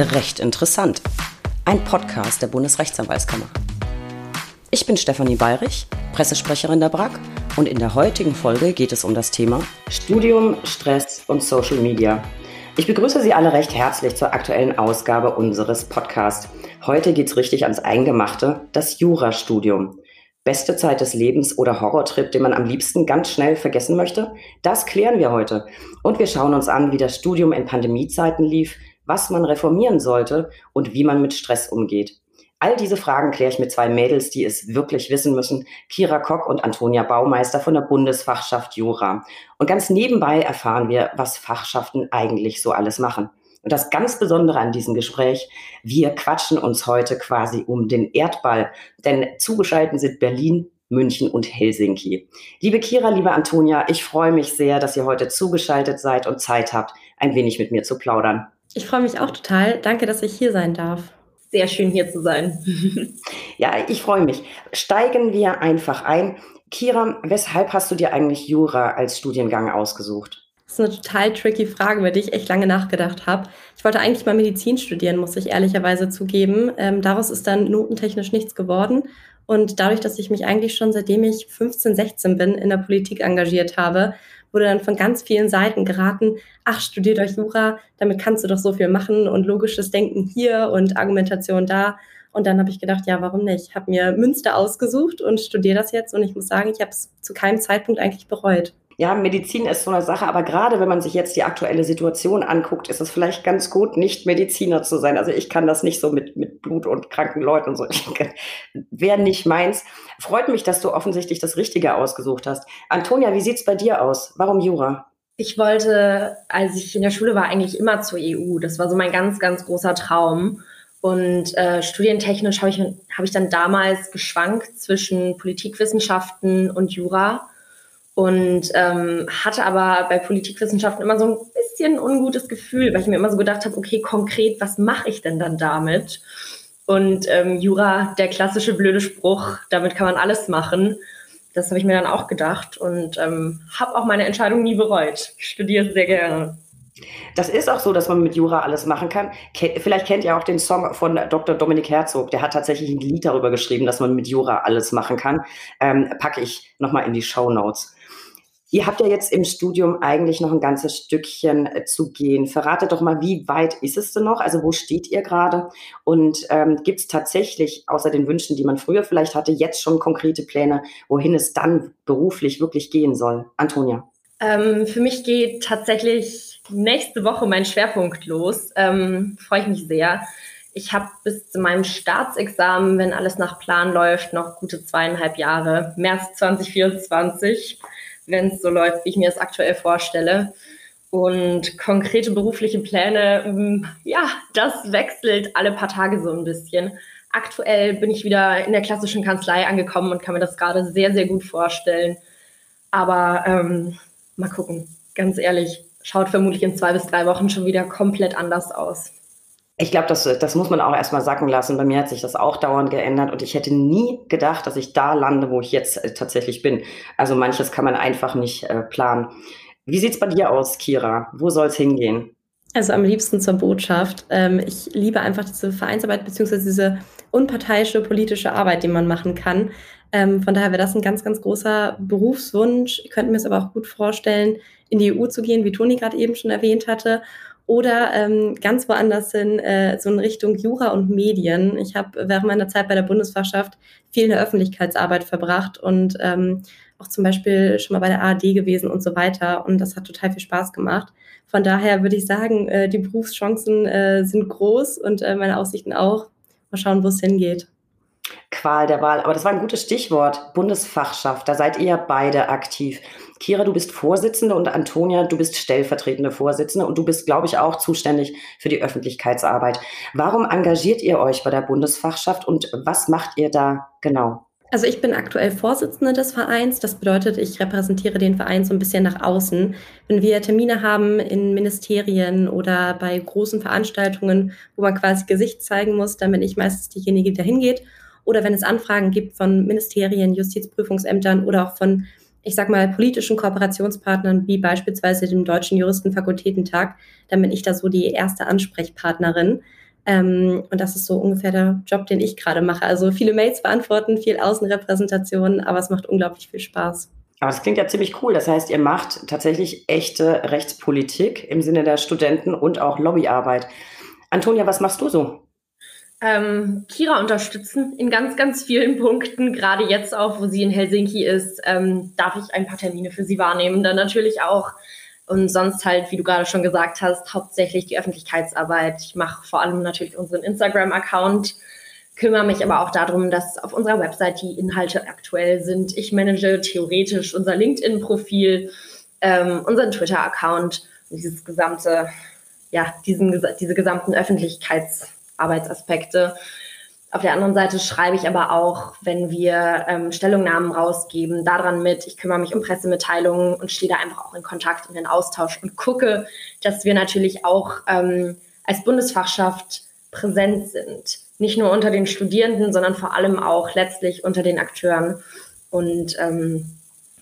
Recht interessant. Ein Podcast der Bundesrechtsanwaltskammer. Ich bin Stefanie Bayrich, Pressesprecherin der BRAG und in der heutigen Folge geht es um das Thema Studium, Stress und Social Media. Ich begrüße Sie alle recht herzlich zur aktuellen Ausgabe unseres Podcasts. Heute geht es richtig ans Eingemachte, das Jurastudium. Beste Zeit des Lebens oder Horrortrip, den man am liebsten ganz schnell vergessen möchte? Das klären wir heute. Und wir schauen uns an, wie das Studium in Pandemiezeiten lief, was man reformieren sollte und wie man mit Stress umgeht. All diese Fragen kläre ich mit zwei Mädels, die es wirklich wissen müssen. Kira Kock und Antonia Baumeister von der Bundesfachschaft Jura. Und ganz nebenbei erfahren wir, was Fachschaften eigentlich so alles machen. Und das ganz Besondere an diesem Gespräch, wir quatschen uns heute quasi um den Erdball, denn zugeschaltet sind Berlin, München und Helsinki. Liebe Kira, liebe Antonia, ich freue mich sehr, dass ihr heute zugeschaltet seid und Zeit habt, ein wenig mit mir zu plaudern. Ich freue mich auch total. Danke, dass ich hier sein darf. Sehr schön hier zu sein. ja, ich freue mich. Steigen wir einfach ein. Kira, weshalb hast du dir eigentlich Jura als Studiengang ausgesucht? Das ist eine total tricky Frage, über die ich echt lange nachgedacht habe. Ich wollte eigentlich mal Medizin studieren, muss ich ehrlicherweise zugeben. Ähm, daraus ist dann notentechnisch nichts geworden. Und dadurch, dass ich mich eigentlich schon seitdem ich 15, 16 bin in der Politik engagiert habe, wurde dann von ganz vielen Seiten geraten, ach, studiert euch Jura, damit kannst du doch so viel machen und logisches Denken hier und Argumentation da. Und dann habe ich gedacht, ja, warum nicht? Ich habe mir Münster ausgesucht und studiere das jetzt und ich muss sagen, ich habe es zu keinem Zeitpunkt eigentlich bereut. Ja, Medizin ist so eine Sache, aber gerade wenn man sich jetzt die aktuelle Situation anguckt, ist es vielleicht ganz gut, nicht Mediziner zu sein. Also ich kann das nicht so mit, mit Blut und kranken Leuten und so. Wäre nicht meins. Freut mich, dass du offensichtlich das Richtige ausgesucht hast. Antonia, wie sieht's bei dir aus? Warum Jura? Ich wollte, als ich in der Schule war, eigentlich immer zur EU. Das war so mein ganz, ganz großer Traum. Und äh, studientechnisch habe ich, hab ich dann damals geschwankt zwischen Politikwissenschaften und Jura und ähm, hatte aber bei Politikwissenschaften immer so ein bisschen ungutes Gefühl, weil ich mir immer so gedacht habe, okay, konkret, was mache ich denn dann damit? Und ähm, Jura, der klassische blöde Spruch, damit kann man alles machen. Das habe ich mir dann auch gedacht und ähm, habe auch meine Entscheidung nie bereut. Ich studiere sehr gerne. Das ist auch so, dass man mit Jura alles machen kann. Vielleicht kennt ihr auch den Song von Dr. Dominik Herzog. Der hat tatsächlich ein Lied darüber geschrieben, dass man mit Jura alles machen kann. Ähm, packe ich nochmal in die Show Notes. Ihr habt ja jetzt im Studium eigentlich noch ein ganzes Stückchen äh, zu gehen. Verratet doch mal, wie weit ist es denn noch? Also wo steht ihr gerade? Und ähm, gibt es tatsächlich, außer den Wünschen, die man früher vielleicht hatte, jetzt schon konkrete Pläne, wohin es dann beruflich wirklich gehen soll? Antonia. Ähm, für mich geht tatsächlich nächste Woche mein Schwerpunkt los. Ähm, Freue ich mich sehr. Ich habe bis zu meinem Staatsexamen, wenn alles nach Plan läuft, noch gute zweieinhalb Jahre. März 2024 wenn es so läuft, wie ich mir das aktuell vorstelle. Und konkrete berufliche Pläne, ähm, ja, das wechselt alle paar Tage so ein bisschen. Aktuell bin ich wieder in der klassischen Kanzlei angekommen und kann mir das gerade sehr, sehr gut vorstellen. Aber ähm, mal gucken, ganz ehrlich, schaut vermutlich in zwei bis drei Wochen schon wieder komplett anders aus. Ich glaube, das, das muss man auch erstmal sacken lassen. Bei mir hat sich das auch dauernd geändert und ich hätte nie gedacht, dass ich da lande, wo ich jetzt äh, tatsächlich bin. Also manches kann man einfach nicht äh, planen. Wie sieht's bei dir aus, Kira? Wo soll's hingehen? Also am liebsten zur Botschaft. Ähm, ich liebe einfach diese Vereinsarbeit beziehungsweise diese unparteiische politische Arbeit, die man machen kann. Ähm, von daher wäre das ein ganz, ganz großer Berufswunsch. Ich könnte mir es aber auch gut vorstellen, in die EU zu gehen, wie Toni gerade eben schon erwähnt hatte oder ähm, ganz woanders hin, äh, so in Richtung Jura und Medien. Ich habe während meiner Zeit bei der Bundesfachschaft viel in der Öffentlichkeitsarbeit verbracht und ähm, auch zum Beispiel schon mal bei der ARD gewesen und so weiter. Und das hat total viel Spaß gemacht. Von daher würde ich sagen, äh, die Berufschancen äh, sind groß und äh, meine Aussichten auch. Mal schauen, wo es hingeht. Qual der Wahl. Aber das war ein gutes Stichwort. Bundesfachschaft. Da seid ihr beide aktiv. Kira, du bist Vorsitzende und Antonia, du bist stellvertretende Vorsitzende und du bist, glaube ich, auch zuständig für die Öffentlichkeitsarbeit. Warum engagiert ihr euch bei der Bundesfachschaft und was macht ihr da genau? Also ich bin aktuell Vorsitzende des Vereins. Das bedeutet, ich repräsentiere den Verein so ein bisschen nach außen. Wenn wir Termine haben in Ministerien oder bei großen Veranstaltungen, wo man quasi Gesicht zeigen muss, dann bin ich meistens diejenige, die da hingeht. Oder wenn es Anfragen gibt von Ministerien, Justizprüfungsämtern oder auch von ich sag mal, politischen Kooperationspartnern wie beispielsweise dem Deutschen Juristenfakultätentag, dann bin ich da so die erste Ansprechpartnerin. Ähm, und das ist so ungefähr der Job, den ich gerade mache. Also viele Mails beantworten, viel Außenrepräsentation, aber es macht unglaublich viel Spaß. Aber es klingt ja ziemlich cool. Das heißt, ihr macht tatsächlich echte Rechtspolitik im Sinne der Studenten und auch Lobbyarbeit. Antonia, was machst du so? Ähm, Kira unterstützen in ganz, ganz vielen Punkten. Gerade jetzt auch, wo sie in Helsinki ist, ähm, darf ich ein paar Termine für sie wahrnehmen. Dann natürlich auch und sonst halt, wie du gerade schon gesagt hast, hauptsächlich die Öffentlichkeitsarbeit. Ich mache vor allem natürlich unseren Instagram-Account, kümmere mich aber auch darum, dass auf unserer Website die Inhalte aktuell sind. Ich manage theoretisch unser LinkedIn-Profil, ähm, unseren Twitter-Account und dieses gesamte, ja, diesen, diese gesamten Öffentlichkeitsarbeitsaspekte. Auf der anderen Seite schreibe ich aber auch, wenn wir ähm, Stellungnahmen rausgeben, daran mit. Ich kümmere mich um Pressemitteilungen und stehe da einfach auch in Kontakt und in Austausch und gucke, dass wir natürlich auch ähm, als Bundesfachschaft präsent sind. Nicht nur unter den Studierenden, sondern vor allem auch letztlich unter den Akteuren. Und ähm,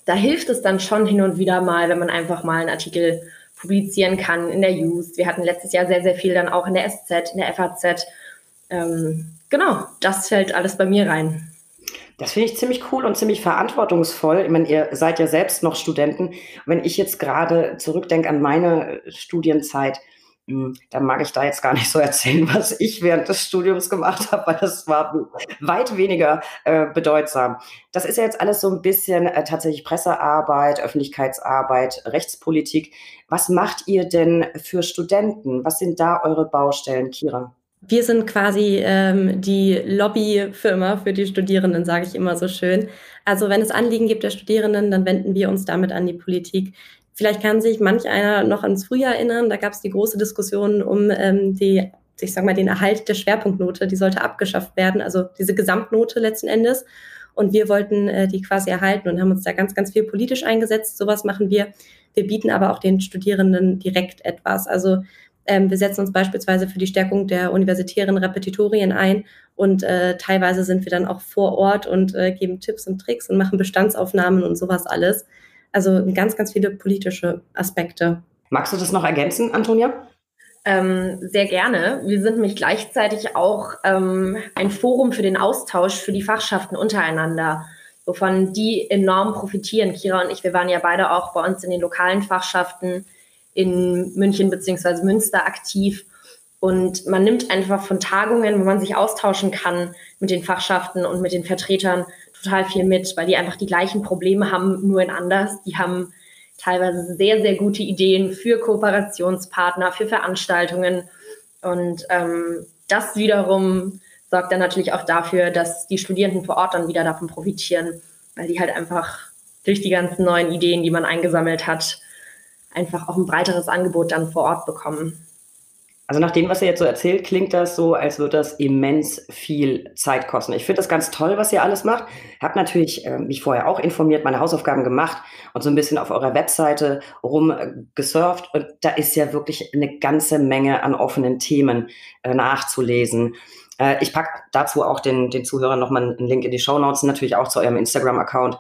da hilft es dann schon hin und wieder mal, wenn man einfach mal einen Artikel publizieren kann in der Just. Wir hatten letztes Jahr sehr, sehr viel dann auch in der SZ, in der FAZ. Ähm, genau, das fällt alles bei mir rein. Das finde ich ziemlich cool und ziemlich verantwortungsvoll. Ich meine, ihr seid ja selbst noch Studenten. Wenn ich jetzt gerade zurückdenke an meine Studienzeit, dann mag ich da jetzt gar nicht so erzählen, was ich während des Studiums gemacht habe, weil das war weit weniger äh, bedeutsam. Das ist ja jetzt alles so ein bisschen äh, tatsächlich Pressearbeit, Öffentlichkeitsarbeit, Rechtspolitik. Was macht ihr denn für Studenten? Was sind da eure Baustellen, Kira? Wir sind quasi ähm, die Lobbyfirma für die Studierenden, sage ich immer so schön. Also wenn es Anliegen gibt der Studierenden, dann wenden wir uns damit an die Politik. Vielleicht kann sich manch einer noch ans Frühjahr erinnern. Da gab es die große Diskussion um ähm, die, ich sag mal, den Erhalt der Schwerpunktnote. Die sollte abgeschafft werden, also diese Gesamtnote letzten Endes. Und wir wollten äh, die quasi erhalten und haben uns da ganz, ganz viel politisch eingesetzt. Sowas machen wir. Wir bieten aber auch den Studierenden direkt etwas. Also ähm, wir setzen uns beispielsweise für die Stärkung der universitären Repetitorien ein und äh, teilweise sind wir dann auch vor Ort und äh, geben Tipps und Tricks und machen Bestandsaufnahmen und sowas alles. Also ganz, ganz viele politische Aspekte. Magst du das noch ergänzen, Antonia? Ähm, sehr gerne. Wir sind nämlich gleichzeitig auch ähm, ein Forum für den Austausch für die Fachschaften untereinander, wovon die enorm profitieren. Kira und ich, wir waren ja beide auch bei uns in den lokalen Fachschaften in München beziehungsweise Münster aktiv. Und man nimmt einfach von Tagungen, wo man sich austauschen kann mit den Fachschaften und mit den Vertretern, total viel mit, weil die einfach die gleichen Probleme haben, nur in anders. Die haben teilweise sehr, sehr gute Ideen für Kooperationspartner, für Veranstaltungen. Und ähm, das wiederum sorgt dann natürlich auch dafür, dass die Studierenden vor Ort dann wieder davon profitieren, weil die halt einfach durch die ganzen neuen Ideen, die man eingesammelt hat, einfach auch ein breiteres Angebot dann vor Ort bekommen. Also nach dem, was ihr jetzt so erzählt, klingt das so, als würde das immens viel Zeit kosten. Ich finde das ganz toll, was ihr alles macht. Hab natürlich äh, mich vorher auch informiert, meine Hausaufgaben gemacht und so ein bisschen auf eurer Webseite rumgesurft. Und da ist ja wirklich eine ganze Menge an offenen Themen äh, nachzulesen. Äh, ich packe dazu auch den, den Zuhörern nochmal einen Link in die Show Notes, natürlich auch zu eurem Instagram-Account.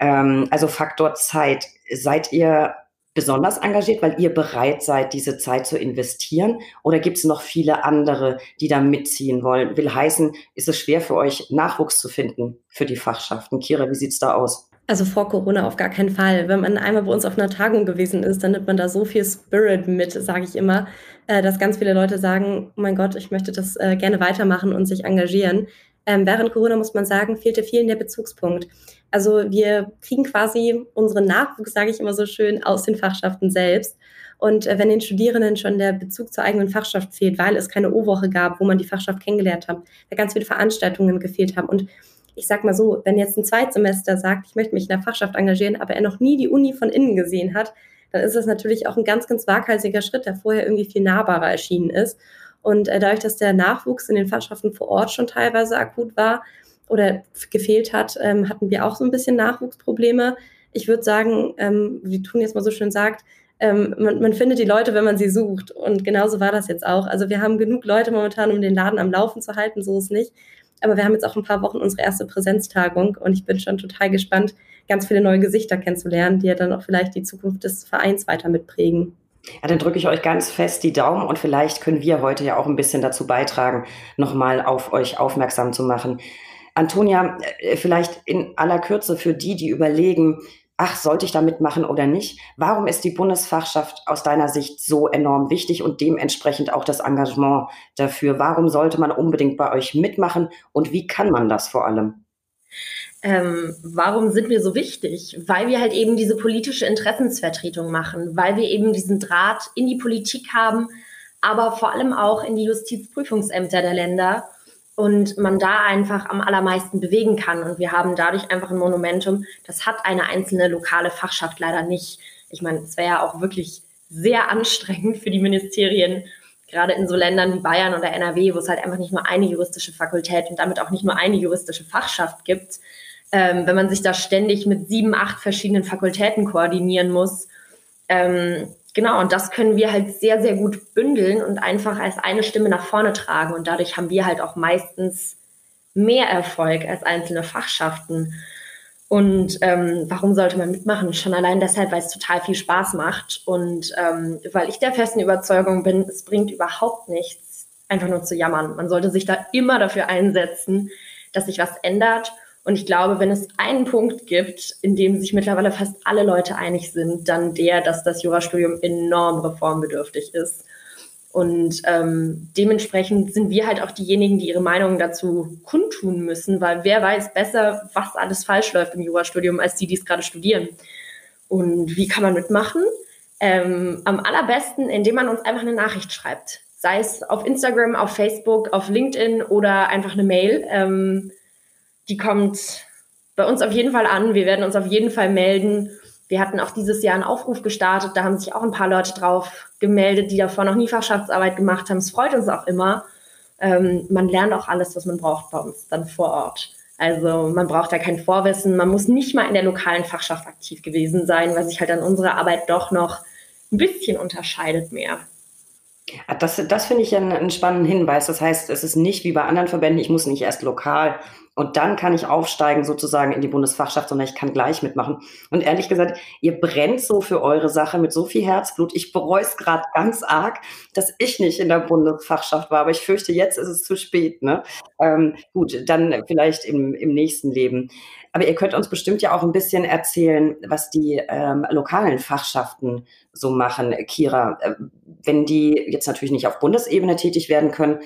Ähm, also Faktor Zeit. Seid ihr besonders engagiert, weil ihr bereit seid, diese Zeit zu investieren? Oder gibt es noch viele andere, die da mitziehen wollen? Will heißen, ist es schwer für euch, Nachwuchs zu finden für die Fachschaften? Kira, wie sieht es da aus? Also vor Corona auf gar keinen Fall. Wenn man einmal bei uns auf einer Tagung gewesen ist, dann nimmt man da so viel Spirit mit, sage ich immer, äh, dass ganz viele Leute sagen, oh mein Gott, ich möchte das äh, gerne weitermachen und sich engagieren. Ähm, während Corona muss man sagen, fehlte vielen der Bezugspunkt. Also wir kriegen quasi unseren Nachwuchs, sage ich immer so schön, aus den Fachschaften selbst. Und äh, wenn den Studierenden schon der Bezug zur eigenen Fachschaft fehlt, weil es keine O-Woche gab, wo man die Fachschaft kennengelernt hat, da ganz viele Veranstaltungen gefehlt haben. Und ich sag mal so, wenn jetzt ein Zweitsemester sagt, ich möchte mich in der Fachschaft engagieren, aber er noch nie die Uni von innen gesehen hat, dann ist das natürlich auch ein ganz, ganz waghalsiger Schritt, der vorher irgendwie viel nahbarer erschienen ist. Und äh, dadurch, dass der Nachwuchs in den Fachschaften vor Ort schon teilweise akut war oder gefehlt hat, ähm, hatten wir auch so ein bisschen Nachwuchsprobleme. Ich würde sagen, ähm, wie Tun jetzt mal so schön sagt, ähm, man, man, findet die Leute, wenn man sie sucht. Und genauso war das jetzt auch. Also wir haben genug Leute momentan, um den Laden am Laufen zu halten, so ist nicht. Aber wir haben jetzt auch ein paar Wochen unsere erste Präsenztagung und ich bin schon total gespannt, ganz viele neue Gesichter kennenzulernen, die ja dann auch vielleicht die Zukunft des Vereins weiter mitprägen. Ja, dann drücke ich euch ganz fest die Daumen und vielleicht können wir heute ja auch ein bisschen dazu beitragen, nochmal auf euch aufmerksam zu machen. Antonia, äh, vielleicht in aller Kürze für die, die überlegen, ach, sollte ich da mitmachen oder nicht? Warum ist die Bundesfachschaft aus deiner Sicht so enorm wichtig und dementsprechend auch das Engagement dafür? Warum sollte man unbedingt bei euch mitmachen und wie kann man das vor allem? Ähm, warum sind wir so wichtig? Weil wir halt eben diese politische Interessensvertretung machen, weil wir eben diesen Draht in die Politik haben, aber vor allem auch in die Justizprüfungsämter der Länder und man da einfach am allermeisten bewegen kann. Und wir haben dadurch einfach ein Monumentum, das hat eine einzelne lokale Fachschaft leider nicht. Ich meine, es wäre ja auch wirklich sehr anstrengend für die Ministerien, gerade in so Ländern wie Bayern oder NRW, wo es halt einfach nicht nur eine juristische Fakultät und damit auch nicht nur eine juristische Fachschaft gibt, ähm, wenn man sich da ständig mit sieben, acht verschiedenen Fakultäten koordinieren muss. Ähm, Genau, und das können wir halt sehr, sehr gut bündeln und einfach als eine Stimme nach vorne tragen. Und dadurch haben wir halt auch meistens mehr Erfolg als einzelne Fachschaften. Und ähm, warum sollte man mitmachen? Schon allein deshalb, weil es total viel Spaß macht und ähm, weil ich der festen Überzeugung bin, es bringt überhaupt nichts, einfach nur zu jammern. Man sollte sich da immer dafür einsetzen, dass sich was ändert und ich glaube, wenn es einen Punkt gibt, in dem sich mittlerweile fast alle Leute einig sind, dann der, dass das Jurastudium enorm reformbedürftig ist. Und ähm, dementsprechend sind wir halt auch diejenigen, die ihre Meinungen dazu kundtun müssen, weil wer weiß besser, was alles falsch läuft im Jurastudium, als die, die es gerade studieren. Und wie kann man mitmachen? Ähm, am allerbesten, indem man uns einfach eine Nachricht schreibt. Sei es auf Instagram, auf Facebook, auf LinkedIn oder einfach eine Mail. Ähm, die kommt bei uns auf jeden Fall an. Wir werden uns auf jeden Fall melden. Wir hatten auch dieses Jahr einen Aufruf gestartet. Da haben sich auch ein paar Leute drauf gemeldet, die davor noch nie Fachschaftsarbeit gemacht haben. Es freut uns auch immer. Ähm, man lernt auch alles, was man braucht bei uns dann vor Ort. Also man braucht da kein Vorwissen. Man muss nicht mal in der lokalen Fachschaft aktiv gewesen sein, weil sich halt an unserer Arbeit doch noch ein bisschen unterscheidet mehr. Das, das finde ich einen, einen spannenden Hinweis. Das heißt, es ist nicht wie bei anderen Verbänden, ich muss nicht erst lokal und dann kann ich aufsteigen sozusagen in die Bundesfachschaft, sondern ich kann gleich mitmachen. Und ehrlich gesagt, ihr brennt so für eure Sache mit so viel Herzblut. Ich bereue es gerade ganz arg, dass ich nicht in der Bundesfachschaft war. Aber ich fürchte, jetzt ist es zu spät. Ne? Ähm, gut, dann vielleicht im, im nächsten Leben. Aber ihr könnt uns bestimmt ja auch ein bisschen erzählen, was die ähm, lokalen Fachschaften so machen. Kira, äh, wenn die jetzt natürlich nicht auf Bundesebene tätig werden können,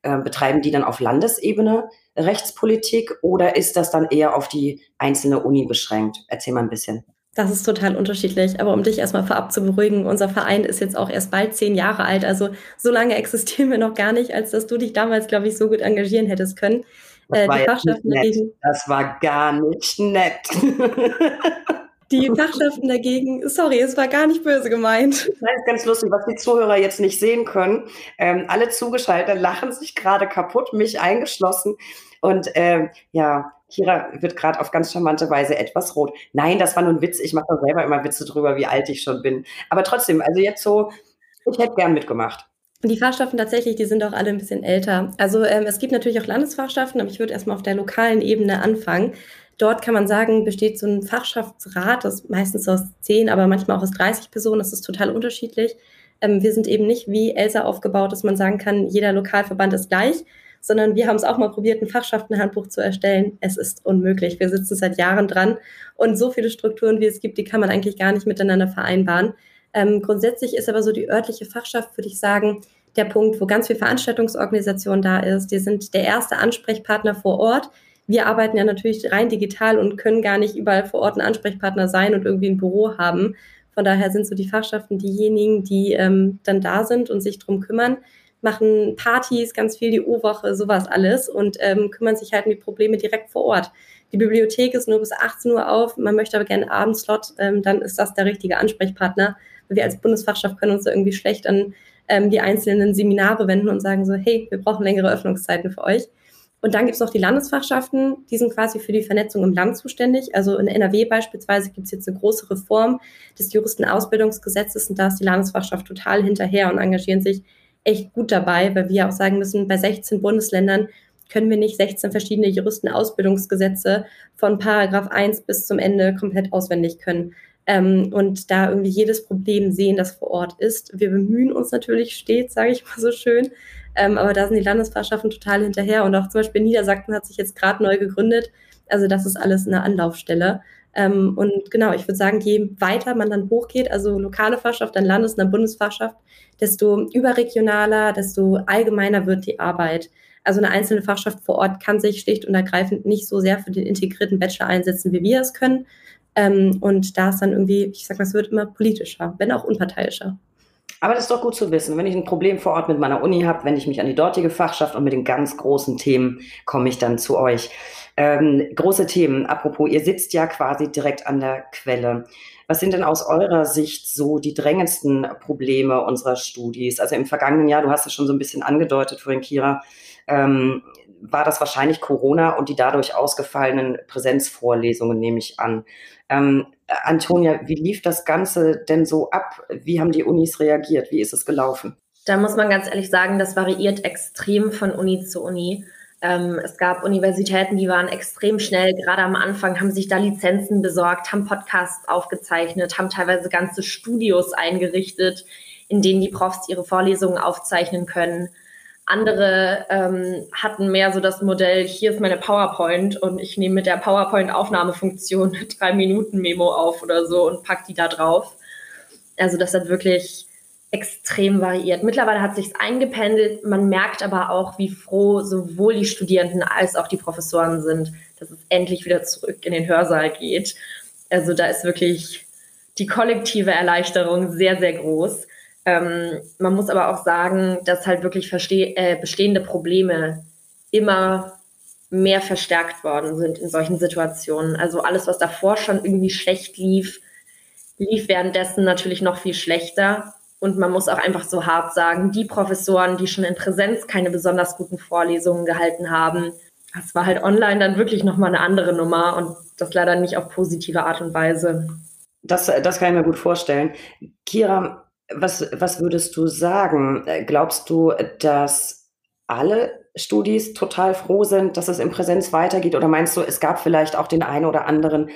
äh, betreiben die dann auf Landesebene Rechtspolitik oder ist das dann eher auf die einzelne Uni beschränkt? Erzähl mal ein bisschen. Das ist total unterschiedlich. Aber um dich erstmal vorab zu beruhigen, unser Verein ist jetzt auch erst bald zehn Jahre alt. Also so lange existieren wir noch gar nicht, als dass du dich damals, glaube ich, so gut engagieren hättest können. Das, äh, war, das war gar nicht nett. Die Fachschaften dagegen, sorry, es war gar nicht böse gemeint. Das ist ganz lustig, was die Zuhörer jetzt nicht sehen können. Ähm, alle zugeschaltet lachen sich gerade kaputt, mich eingeschlossen. Und ähm, ja, Kira wird gerade auf ganz charmante Weise etwas rot. Nein, das war nur ein Witz. Ich mache da selber immer Witze drüber, wie alt ich schon bin. Aber trotzdem, also jetzt so, ich hätte gern mitgemacht. Die Fachschaften tatsächlich, die sind auch alle ein bisschen älter. Also ähm, es gibt natürlich auch Landesfachschaften, aber ich würde erstmal auf der lokalen Ebene anfangen. Dort kann man sagen, besteht so ein Fachschaftsrat, das meistens aus zehn, aber manchmal auch aus 30 Personen. Das ist total unterschiedlich. Ähm, wir sind eben nicht wie Elsa aufgebaut, dass man sagen kann, jeder Lokalverband ist gleich, sondern wir haben es auch mal probiert, ein Fachschaftenhandbuch zu erstellen. Es ist unmöglich. Wir sitzen seit Jahren dran und so viele Strukturen, wie es gibt, die kann man eigentlich gar nicht miteinander vereinbaren. Ähm, grundsätzlich ist aber so die örtliche Fachschaft, würde ich sagen, der Punkt, wo ganz viel Veranstaltungsorganisation da ist. Die sind der erste Ansprechpartner vor Ort wir arbeiten ja natürlich rein digital und können gar nicht überall vor Ort ein Ansprechpartner sein und irgendwie ein Büro haben. Von daher sind so die Fachschaften diejenigen, die ähm, dann da sind und sich drum kümmern, machen Partys, ganz viel die O-Woche, sowas alles und ähm, kümmern sich halt um die Probleme direkt vor Ort. Die Bibliothek ist nur bis 18 Uhr auf, man möchte aber gerne Abendslot, ähm, dann ist das der richtige Ansprechpartner. Wir als Bundesfachschaft können uns da irgendwie schlecht an ähm, die einzelnen Seminare wenden und sagen so, hey, wir brauchen längere Öffnungszeiten für euch. Und dann gibt es noch die Landesfachschaften, die sind quasi für die Vernetzung im Land zuständig. Also in NRW beispielsweise gibt es jetzt eine große Reform des Juristenausbildungsgesetzes und da ist die Landesfachschaft total hinterher und engagieren sich echt gut dabei, weil wir auch sagen müssen, bei 16 Bundesländern können wir nicht 16 verschiedene Juristenausbildungsgesetze von Paragraph 1 bis zum Ende komplett auswendig können. Ähm, und da irgendwie jedes Problem sehen, das vor Ort ist. Wir bemühen uns natürlich stets, sage ich mal so schön, ähm, aber da sind die Landesfahrschaften total hinterher und auch zum Beispiel Niedersachsen hat sich jetzt gerade neu gegründet. Also das ist alles eine Anlaufstelle. Ähm, und genau, ich würde sagen, je weiter man dann hochgeht, also lokale Fachschaft, dann Landes- und dann Bundesfachschaft, desto überregionaler, desto allgemeiner wird die Arbeit. Also eine einzelne Fachschaft vor Ort kann sich schlicht und ergreifend nicht so sehr für den integrierten Bachelor einsetzen, wie wir es können. Ähm, und da ist dann irgendwie, ich sag mal, es wird immer politischer, wenn auch unparteiischer. Aber das ist doch gut zu wissen. Wenn ich ein Problem vor Ort mit meiner Uni habe, wenn ich mich an die dortige Fachschaft und mit den ganz großen Themen komme ich dann zu euch. Ähm, große Themen, apropos, ihr sitzt ja quasi direkt an der Quelle. Was sind denn aus eurer Sicht so die drängendsten Probleme unserer Studis? Also im vergangenen Jahr, du hast es schon so ein bisschen angedeutet vorhin, Kira, ähm, war das wahrscheinlich Corona und die dadurch ausgefallenen Präsenzvorlesungen, nehme ich an. Ähm, Antonia, wie lief das Ganze denn so ab? Wie haben die Unis reagiert? Wie ist es gelaufen? Da muss man ganz ehrlich sagen, das variiert extrem von Uni zu Uni. Ähm, es gab Universitäten, die waren extrem schnell, gerade am Anfang haben sich da Lizenzen besorgt, haben Podcasts aufgezeichnet, haben teilweise ganze Studios eingerichtet, in denen die Profs ihre Vorlesungen aufzeichnen können. Andere ähm, hatten mehr so das Modell, hier ist meine PowerPoint und ich nehme mit der PowerPoint-Aufnahmefunktion drei Minuten Memo auf oder so und pack die da drauf. Also das hat wirklich extrem variiert. Mittlerweile hat sich eingependelt. Man merkt aber auch, wie froh sowohl die Studierenden als auch die Professoren sind, dass es endlich wieder zurück in den Hörsaal geht. Also da ist wirklich die kollektive Erleichterung sehr, sehr groß. Ähm, man muss aber auch sagen, dass halt wirklich äh, bestehende Probleme immer mehr verstärkt worden sind in solchen Situationen. Also alles, was davor schon irgendwie schlecht lief, lief währenddessen natürlich noch viel schlechter. Und man muss auch einfach so hart sagen, die Professoren, die schon in Präsenz keine besonders guten Vorlesungen gehalten haben, das war halt online dann wirklich nochmal eine andere Nummer und das leider nicht auf positive Art und Weise. Das, das kann ich mir gut vorstellen. Kira, was, was würdest du sagen? Glaubst du, dass alle Studis total froh sind, dass es in Präsenz weitergeht? Oder meinst du, es gab vielleicht auch den einen oder anderen,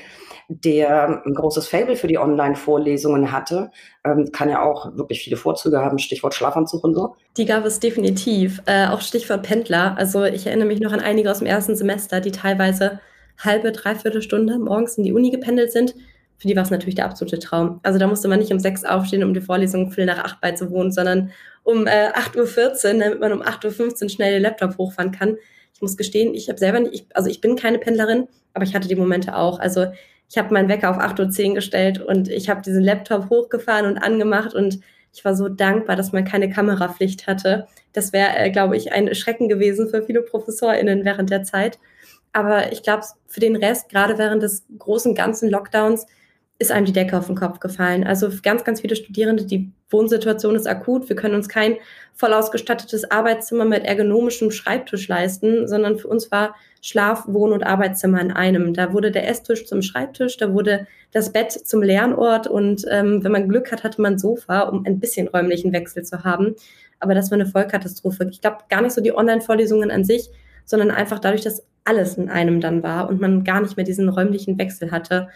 der ein großes Fable für die Online-Vorlesungen hatte. Ähm, kann ja auch wirklich viele Vorzüge haben, Stichwort Schlafanzug und so. Die gab es definitiv. Äh, auch Stichwort Pendler. Also ich erinnere mich noch an einige aus dem ersten Semester, die teilweise halbe, dreiviertel Stunde morgens in die Uni gependelt sind. Für die war es natürlich der absolute Traum. Also da musste man nicht um sechs aufstehen, um die Vorlesung viel nach acht beizuwohnen, sondern um äh, 8.14 Uhr, damit man um 8.15 Uhr schnell den Laptop hochfahren kann. Ich muss gestehen, ich habe selber nicht, ich, also ich bin keine Pendlerin, aber ich hatte die Momente auch. Also ich habe meinen Wecker auf 8.10 Uhr gestellt und ich habe diesen Laptop hochgefahren und angemacht und ich war so dankbar, dass man keine Kamerapflicht hatte. Das wäre, äh, glaube ich, ein Schrecken gewesen für viele ProfessorInnen während der Zeit. Aber ich glaube, für den Rest, gerade während des großen ganzen Lockdowns, ist einem die Decke auf den Kopf gefallen. Also ganz, ganz viele Studierende, die Wohnsituation ist akut. Wir können uns kein voll ausgestattetes Arbeitszimmer mit ergonomischem Schreibtisch leisten, sondern für uns war Schlaf-, Wohn- und Arbeitszimmer in einem. Da wurde der Esstisch zum Schreibtisch, da wurde das Bett zum Lernort und ähm, wenn man Glück hat, hatte man Sofa, um ein bisschen räumlichen Wechsel zu haben. Aber das war eine Vollkatastrophe. Ich glaube gar nicht so die Online-Vorlesungen an sich, sondern einfach dadurch, dass alles in einem dann war und man gar nicht mehr diesen räumlichen Wechsel hatte.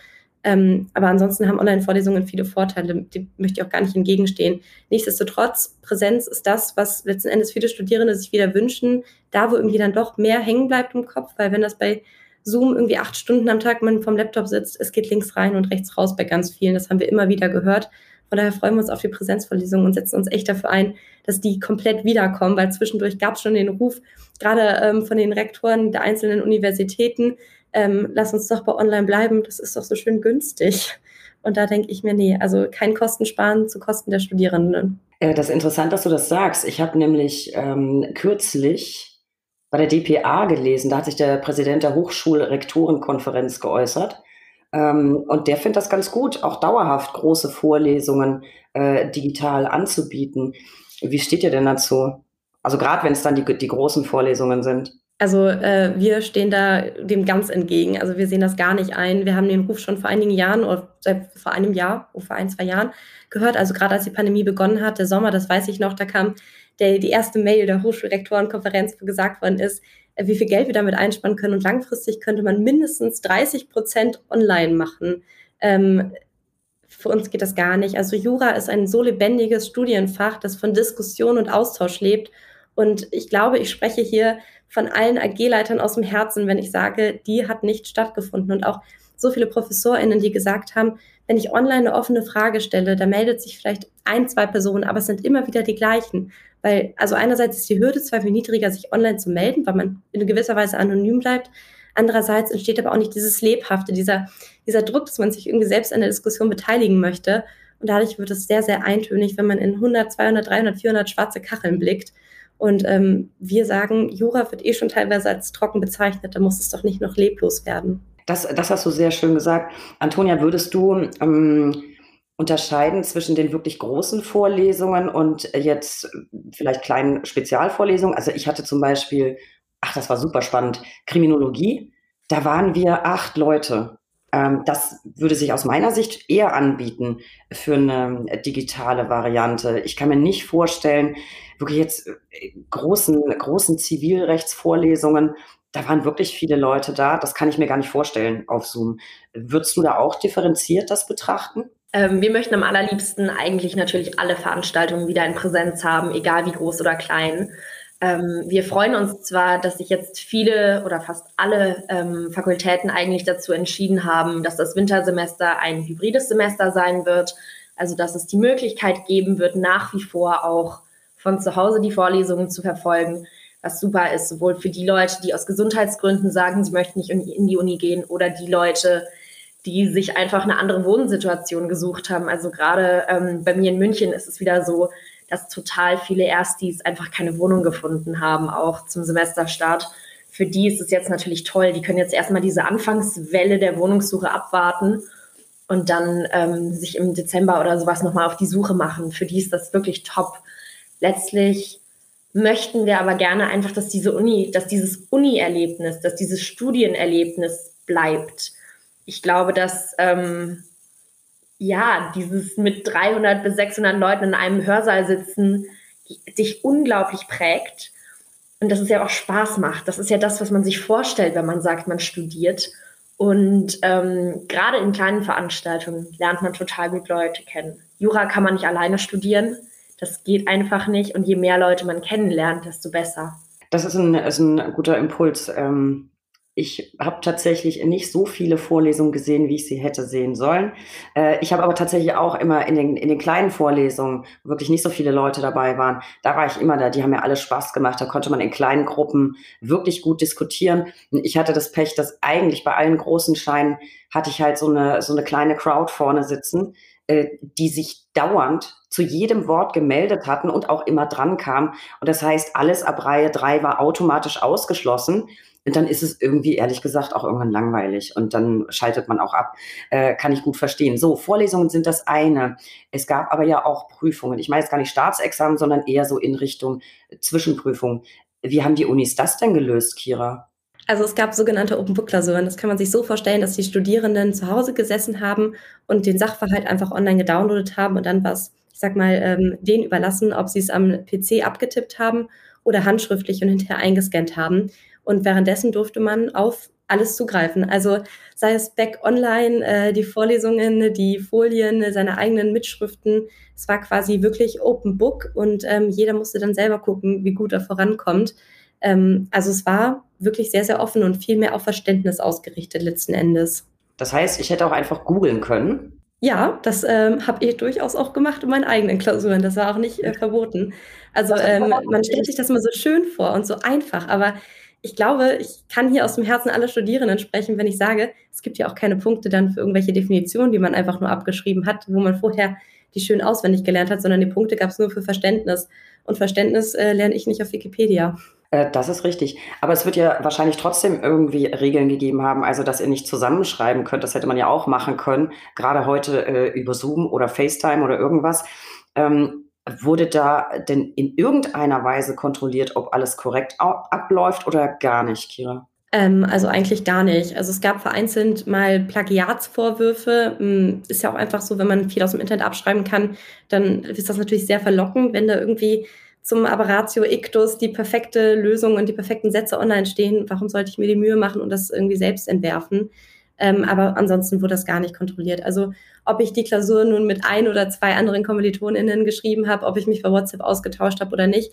Ähm, aber ansonsten haben Online-Vorlesungen viele Vorteile, die möchte ich auch gar nicht entgegenstehen. Nichtsdestotrotz, Präsenz ist das, was letzten Endes viele Studierende sich wieder wünschen, da wo irgendwie dann doch mehr hängen bleibt im Kopf, weil wenn das bei Zoom irgendwie acht Stunden am Tag man vom Laptop sitzt, es geht links rein und rechts raus bei ganz vielen, das haben wir immer wieder gehört. Von daher freuen wir uns auf die Präsenzvorlesungen und setzen uns echt dafür ein, dass die komplett wiederkommen, weil zwischendurch gab es schon den Ruf, gerade ähm, von den Rektoren der einzelnen Universitäten, ähm, lass uns doch bei online bleiben, das ist doch so schön günstig. Und da denke ich mir, nee, also kein Kostensparen zu Kosten der Studierenden. Das ist interessant, dass du das sagst. Ich habe nämlich ähm, kürzlich bei der DPA gelesen, da hat sich der Präsident der Hochschulrektorenkonferenz geäußert. Ähm, und der findet das ganz gut, auch dauerhaft große Vorlesungen äh, digital anzubieten. Wie steht ihr denn dazu? Also gerade wenn es dann die, die großen Vorlesungen sind. Also äh, wir stehen da dem ganz entgegen. Also wir sehen das gar nicht ein. Wir haben den Ruf schon vor einigen Jahren oder seit vor einem Jahr, oder vor ein, zwei Jahren gehört. Also gerade als die Pandemie begonnen hat, der Sommer, das weiß ich noch, da kam der, die erste Mail der Hochschulrektorenkonferenz, wo gesagt worden ist, äh, wie viel Geld wir damit einsparen können. Und langfristig könnte man mindestens 30 Prozent online machen. Ähm, für uns geht das gar nicht. Also Jura ist ein so lebendiges Studienfach, das von Diskussion und Austausch lebt. Und ich glaube, ich spreche hier von allen AG-Leitern aus dem Herzen, wenn ich sage, die hat nicht stattgefunden. Und auch so viele ProfessorInnen, die gesagt haben, wenn ich online eine offene Frage stelle, da meldet sich vielleicht ein, zwei Personen, aber es sind immer wieder die gleichen. Weil, also einerseits ist die Hürde zwar viel niedriger, sich online zu melden, weil man in gewisser Weise anonym bleibt. Andererseits entsteht aber auch nicht dieses Lebhafte, dieser, dieser Druck, dass man sich irgendwie selbst an der Diskussion beteiligen möchte. Und dadurch wird es sehr, sehr eintönig, wenn man in 100, 200, 300, 400 schwarze Kacheln blickt. Und ähm, wir sagen, Jura wird eh schon teilweise als trocken bezeichnet, da muss es doch nicht noch leblos werden. Das, das hast du sehr schön gesagt. Antonia, würdest du ähm, unterscheiden zwischen den wirklich großen Vorlesungen und jetzt vielleicht kleinen Spezialvorlesungen? Also ich hatte zum Beispiel, ach, das war super spannend, Kriminologie. Da waren wir acht Leute. Ähm, das würde sich aus meiner Sicht eher anbieten für eine digitale Variante. Ich kann mir nicht vorstellen, wirklich jetzt äh, großen, großen Zivilrechtsvorlesungen da waren wirklich viele Leute da. Das kann ich mir gar nicht vorstellen auf Zoom. Würdest du da auch differenziert das betrachten? Ähm, wir möchten am allerliebsten eigentlich natürlich alle Veranstaltungen wieder in Präsenz haben, egal wie groß oder klein. Ähm, wir freuen uns zwar, dass sich jetzt viele oder fast alle ähm, Fakultäten eigentlich dazu entschieden haben, dass das Wintersemester ein hybrides Semester sein wird. Also dass es die Möglichkeit geben wird, nach wie vor auch von zu Hause die Vorlesungen zu verfolgen was super ist, sowohl für die Leute, die aus Gesundheitsgründen sagen, sie möchten nicht in die Uni gehen, oder die Leute, die sich einfach eine andere Wohnsituation gesucht haben. Also gerade ähm, bei mir in München ist es wieder so, dass total viele Erstis einfach keine Wohnung gefunden haben, auch zum Semesterstart. Für die ist es jetzt natürlich toll. Die können jetzt erstmal diese Anfangswelle der Wohnungssuche abwarten und dann ähm, sich im Dezember oder sowas nochmal auf die Suche machen. Für die ist das wirklich top. Letztlich möchten wir aber gerne einfach, dass diese Uni, dass dieses Uni-Erlebnis, dass dieses Studienerlebnis bleibt. Ich glaube, dass ähm, ja dieses mit 300 bis 600 Leuten in einem Hörsaal sitzen dich unglaublich prägt und dass es ja auch Spaß macht. Das ist ja das, was man sich vorstellt, wenn man sagt, man studiert. Und ähm, gerade in kleinen Veranstaltungen lernt man total gut Leute kennen. Jura kann man nicht alleine studieren. Das geht einfach nicht. Und je mehr Leute man kennenlernt, desto besser. Das ist ein, ist ein guter Impuls. Ähm, ich habe tatsächlich nicht so viele Vorlesungen gesehen, wie ich sie hätte sehen sollen. Äh, ich habe aber tatsächlich auch immer in den, in den kleinen Vorlesungen, wo wirklich nicht so viele Leute dabei waren, da war ich immer da. Die haben mir alle Spaß gemacht. Da konnte man in kleinen Gruppen wirklich gut diskutieren. Ich hatte das Pech, dass eigentlich bei allen großen Scheinen hatte ich halt so eine, so eine kleine Crowd vorne sitzen, die sich dauernd zu jedem Wort gemeldet hatten und auch immer dran kam. Und das heißt, alles ab Reihe drei war automatisch ausgeschlossen. Und dann ist es irgendwie, ehrlich gesagt, auch irgendwann langweilig. Und dann schaltet man auch ab. Äh, kann ich gut verstehen. So, Vorlesungen sind das eine. Es gab aber ja auch Prüfungen. Ich meine jetzt gar nicht Staatsexamen, sondern eher so in Richtung Zwischenprüfung. Wie haben die Unis das denn gelöst, Kira? Also es gab sogenannte Open Book Klausuren. Das kann man sich so vorstellen, dass die Studierenden zu Hause gesessen haben und den Sachverhalt einfach online gedownloadet haben und dann was ich sag mal, ähm, denen überlassen, ob sie es am PC abgetippt haben oder handschriftlich und hinterher eingescannt haben. Und währenddessen durfte man auf alles zugreifen. Also sei es back online, äh, die Vorlesungen, die Folien, seine eigenen Mitschriften. Es war quasi wirklich Open Book und ähm, jeder musste dann selber gucken, wie gut er vorankommt. Ähm, also es war wirklich sehr, sehr offen und viel mehr auf Verständnis ausgerichtet letzten Endes. Das heißt, ich hätte auch einfach googeln können ja, das ähm, habe ich durchaus auch gemacht in meinen eigenen Klausuren. Das war auch nicht äh, verboten. Also ähm, man stellt sich das immer so schön vor und so einfach, aber ich glaube, ich kann hier aus dem Herzen aller Studierenden sprechen, wenn ich sage, es gibt ja auch keine Punkte dann für irgendwelche Definitionen, die man einfach nur abgeschrieben hat, wo man vorher die schön auswendig gelernt hat, sondern die Punkte gab es nur für Verständnis. Und Verständnis äh, lerne ich nicht auf Wikipedia. Äh, das ist richtig. Aber es wird ja wahrscheinlich trotzdem irgendwie Regeln gegeben haben, also dass ihr nicht zusammenschreiben könnt. Das hätte man ja auch machen können, gerade heute äh, über Zoom oder FaceTime oder irgendwas. Ähm, wurde da denn in irgendeiner Weise kontrolliert, ob alles korrekt abläuft oder gar nicht, Kira? Ähm, also eigentlich gar nicht. Also es gab vereinzelt mal Plagiatsvorwürfe. Hm, ist ja auch einfach so, wenn man viel aus dem Internet abschreiben kann, dann ist das natürlich sehr verlockend, wenn da irgendwie zum Aberratio Ictus die perfekte Lösung und die perfekten Sätze online stehen. Warum sollte ich mir die Mühe machen und das irgendwie selbst entwerfen? Ähm, aber ansonsten wurde das gar nicht kontrolliert. Also ob ich die Klausur nun mit ein oder zwei anderen KommilitonInnen geschrieben habe, ob ich mich bei WhatsApp ausgetauscht habe oder nicht,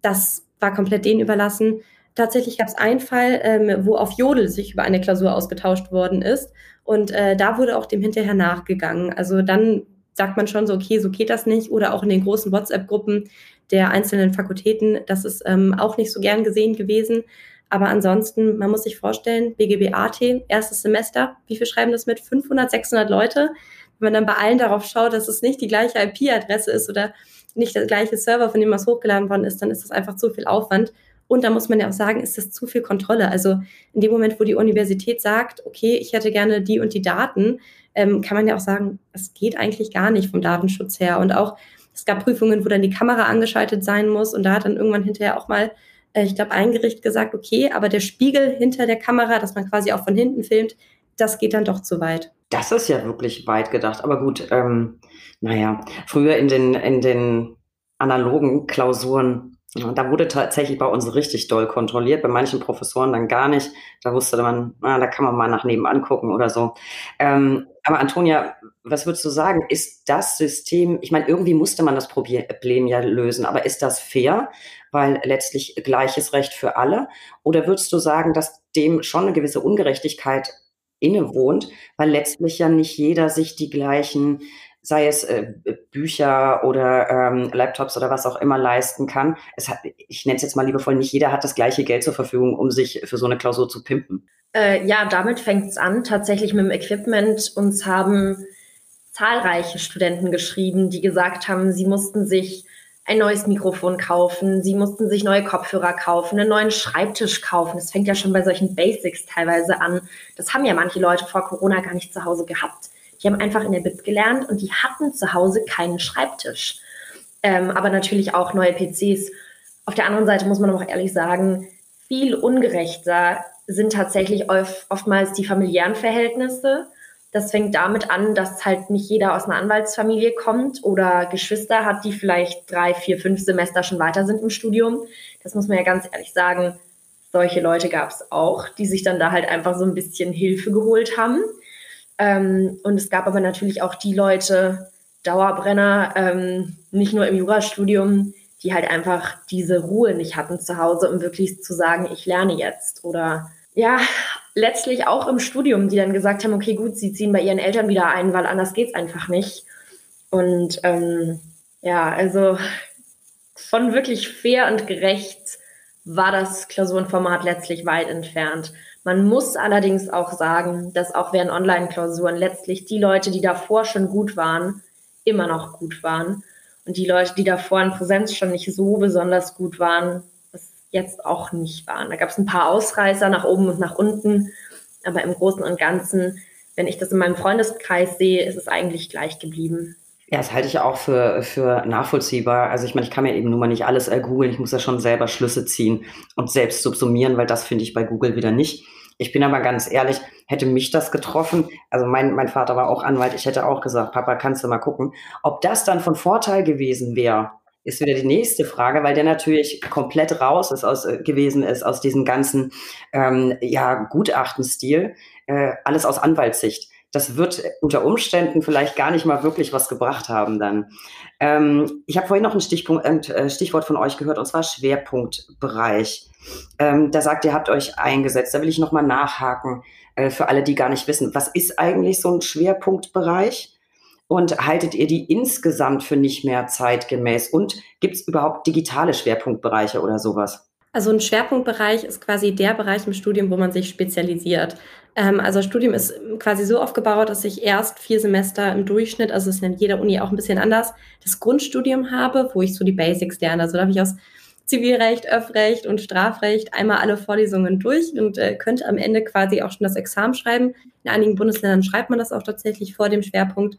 das war komplett denen überlassen. Tatsächlich gab es einen Fall, ähm, wo auf Jodel sich über eine Klausur ausgetauscht worden ist. Und äh, da wurde auch dem hinterher nachgegangen. Also dann sagt man schon so, okay, so geht das nicht. Oder auch in den großen WhatsApp-Gruppen der einzelnen Fakultäten, das ist ähm, auch nicht so gern gesehen gewesen. Aber ansonsten, man muss sich vorstellen, BGB-AT, erstes Semester, wie viel schreiben das mit? 500, 600 Leute. Wenn man dann bei allen darauf schaut, dass es nicht die gleiche IP-Adresse ist oder nicht der gleiche Server, von dem was hochgeladen worden ist, dann ist das einfach zu viel Aufwand. Und da muss man ja auch sagen, ist das zu viel Kontrolle. Also in dem Moment, wo die Universität sagt, okay, ich hätte gerne die und die Daten, ähm, kann man ja auch sagen, es geht eigentlich gar nicht vom Datenschutz her. Und auch, es gab Prüfungen, wo dann die Kamera angeschaltet sein muss. Und da hat dann irgendwann hinterher auch mal, äh, ich glaube, ein Gericht gesagt, okay, aber der Spiegel hinter der Kamera, dass man quasi auch von hinten filmt, das geht dann doch zu weit. Das ist ja wirklich weit gedacht. Aber gut, ähm, naja, früher in den, in den analogen Klausuren da wurde tatsächlich bei uns richtig doll kontrolliert, bei manchen Professoren dann gar nicht. Da wusste man, na, da kann man mal nach nebenan gucken oder so. Ähm, aber Antonia, was würdest du sagen? Ist das System, ich meine, irgendwie musste man das Problem ja lösen, aber ist das fair? Weil letztlich gleiches Recht für alle? Oder würdest du sagen, dass dem schon eine gewisse Ungerechtigkeit innewohnt, weil letztlich ja nicht jeder sich die gleichen sei es äh, Bücher oder ähm, Laptops oder was auch immer leisten kann. Es hat, ich nenne es jetzt mal liebevoll, nicht jeder hat das gleiche Geld zur Verfügung, um sich für so eine Klausur zu pimpen. Äh, ja, damit fängt es an, tatsächlich mit dem Equipment. Uns haben zahlreiche Studenten geschrieben, die gesagt haben, sie mussten sich ein neues Mikrofon kaufen, sie mussten sich neue Kopfhörer kaufen, einen neuen Schreibtisch kaufen. Das fängt ja schon bei solchen Basics teilweise an. Das haben ja manche Leute vor Corona gar nicht zu Hause gehabt. Die haben einfach in der BIP gelernt und die hatten zu Hause keinen Schreibtisch. Ähm, aber natürlich auch neue PCs. Auf der anderen Seite muss man auch ehrlich sagen, viel ungerechter sind tatsächlich oftmals die familiären Verhältnisse. Das fängt damit an, dass halt nicht jeder aus einer Anwaltsfamilie kommt oder Geschwister hat, die vielleicht drei, vier, fünf Semester schon weiter sind im Studium. Das muss man ja ganz ehrlich sagen. Solche Leute gab es auch, die sich dann da halt einfach so ein bisschen Hilfe geholt haben. Ähm, und es gab aber natürlich auch die Leute, Dauerbrenner, ähm, nicht nur im Jurastudium, die halt einfach diese Ruhe nicht hatten zu Hause, um wirklich zu sagen, ich lerne jetzt. Oder ja, letztlich auch im Studium, die dann gesagt haben, okay, gut, sie ziehen bei ihren Eltern wieder ein, weil anders geht's einfach nicht. Und ähm, ja, also von wirklich fair und gerecht war das Klausurenformat letztlich weit entfernt. Man muss allerdings auch sagen, dass auch während Online-Klausuren letztlich die Leute, die davor schon gut waren, immer noch gut waren. Und die Leute, die davor in Präsenz schon nicht so besonders gut waren, das jetzt auch nicht waren. Da gab es ein paar Ausreißer nach oben und nach unten, aber im Großen und Ganzen, wenn ich das in meinem Freundeskreis sehe, ist es eigentlich gleich geblieben. Ja, das halte ich auch für, für nachvollziehbar. Also ich meine, ich kann mir eben nun mal nicht alles ergoogeln. Ich muss ja schon selber Schlüsse ziehen und selbst subsumieren, weil das finde ich bei Google wieder nicht. Ich bin aber ganz ehrlich, hätte mich das getroffen, also mein, mein Vater war auch Anwalt, ich hätte auch gesagt, Papa, kannst du mal gucken. Ob das dann von Vorteil gewesen wäre, ist wieder die nächste Frage, weil der natürlich komplett raus ist aus, äh, gewesen ist aus diesem ganzen ähm, ja, Gutachtenstil, äh, alles aus Anwaltssicht. Das wird unter Umständen vielleicht gar nicht mal wirklich was gebracht haben dann. Ähm, ich habe vorhin noch ein Stichpunkt, äh, Stichwort von euch gehört, und zwar Schwerpunktbereich. Ähm, da sagt ihr, habt euch eingesetzt. Da will ich nochmal nachhaken äh, für alle, die gar nicht wissen. Was ist eigentlich so ein Schwerpunktbereich? Und haltet ihr die insgesamt für nicht mehr zeitgemäß? Und gibt es überhaupt digitale Schwerpunktbereiche oder sowas? Also ein Schwerpunktbereich ist quasi der Bereich im Studium, wo man sich spezialisiert. Ähm, also das Studium ist quasi so aufgebaut, dass ich erst vier Semester im Durchschnitt, also es ist in jeder Uni auch ein bisschen anders, das Grundstudium habe, wo ich so die Basics lerne. Also da habe ich aus Zivilrecht, Öffrecht und Strafrecht einmal alle Vorlesungen durch und äh, könnte am Ende quasi auch schon das Examen schreiben. In einigen Bundesländern schreibt man das auch tatsächlich vor dem Schwerpunkt.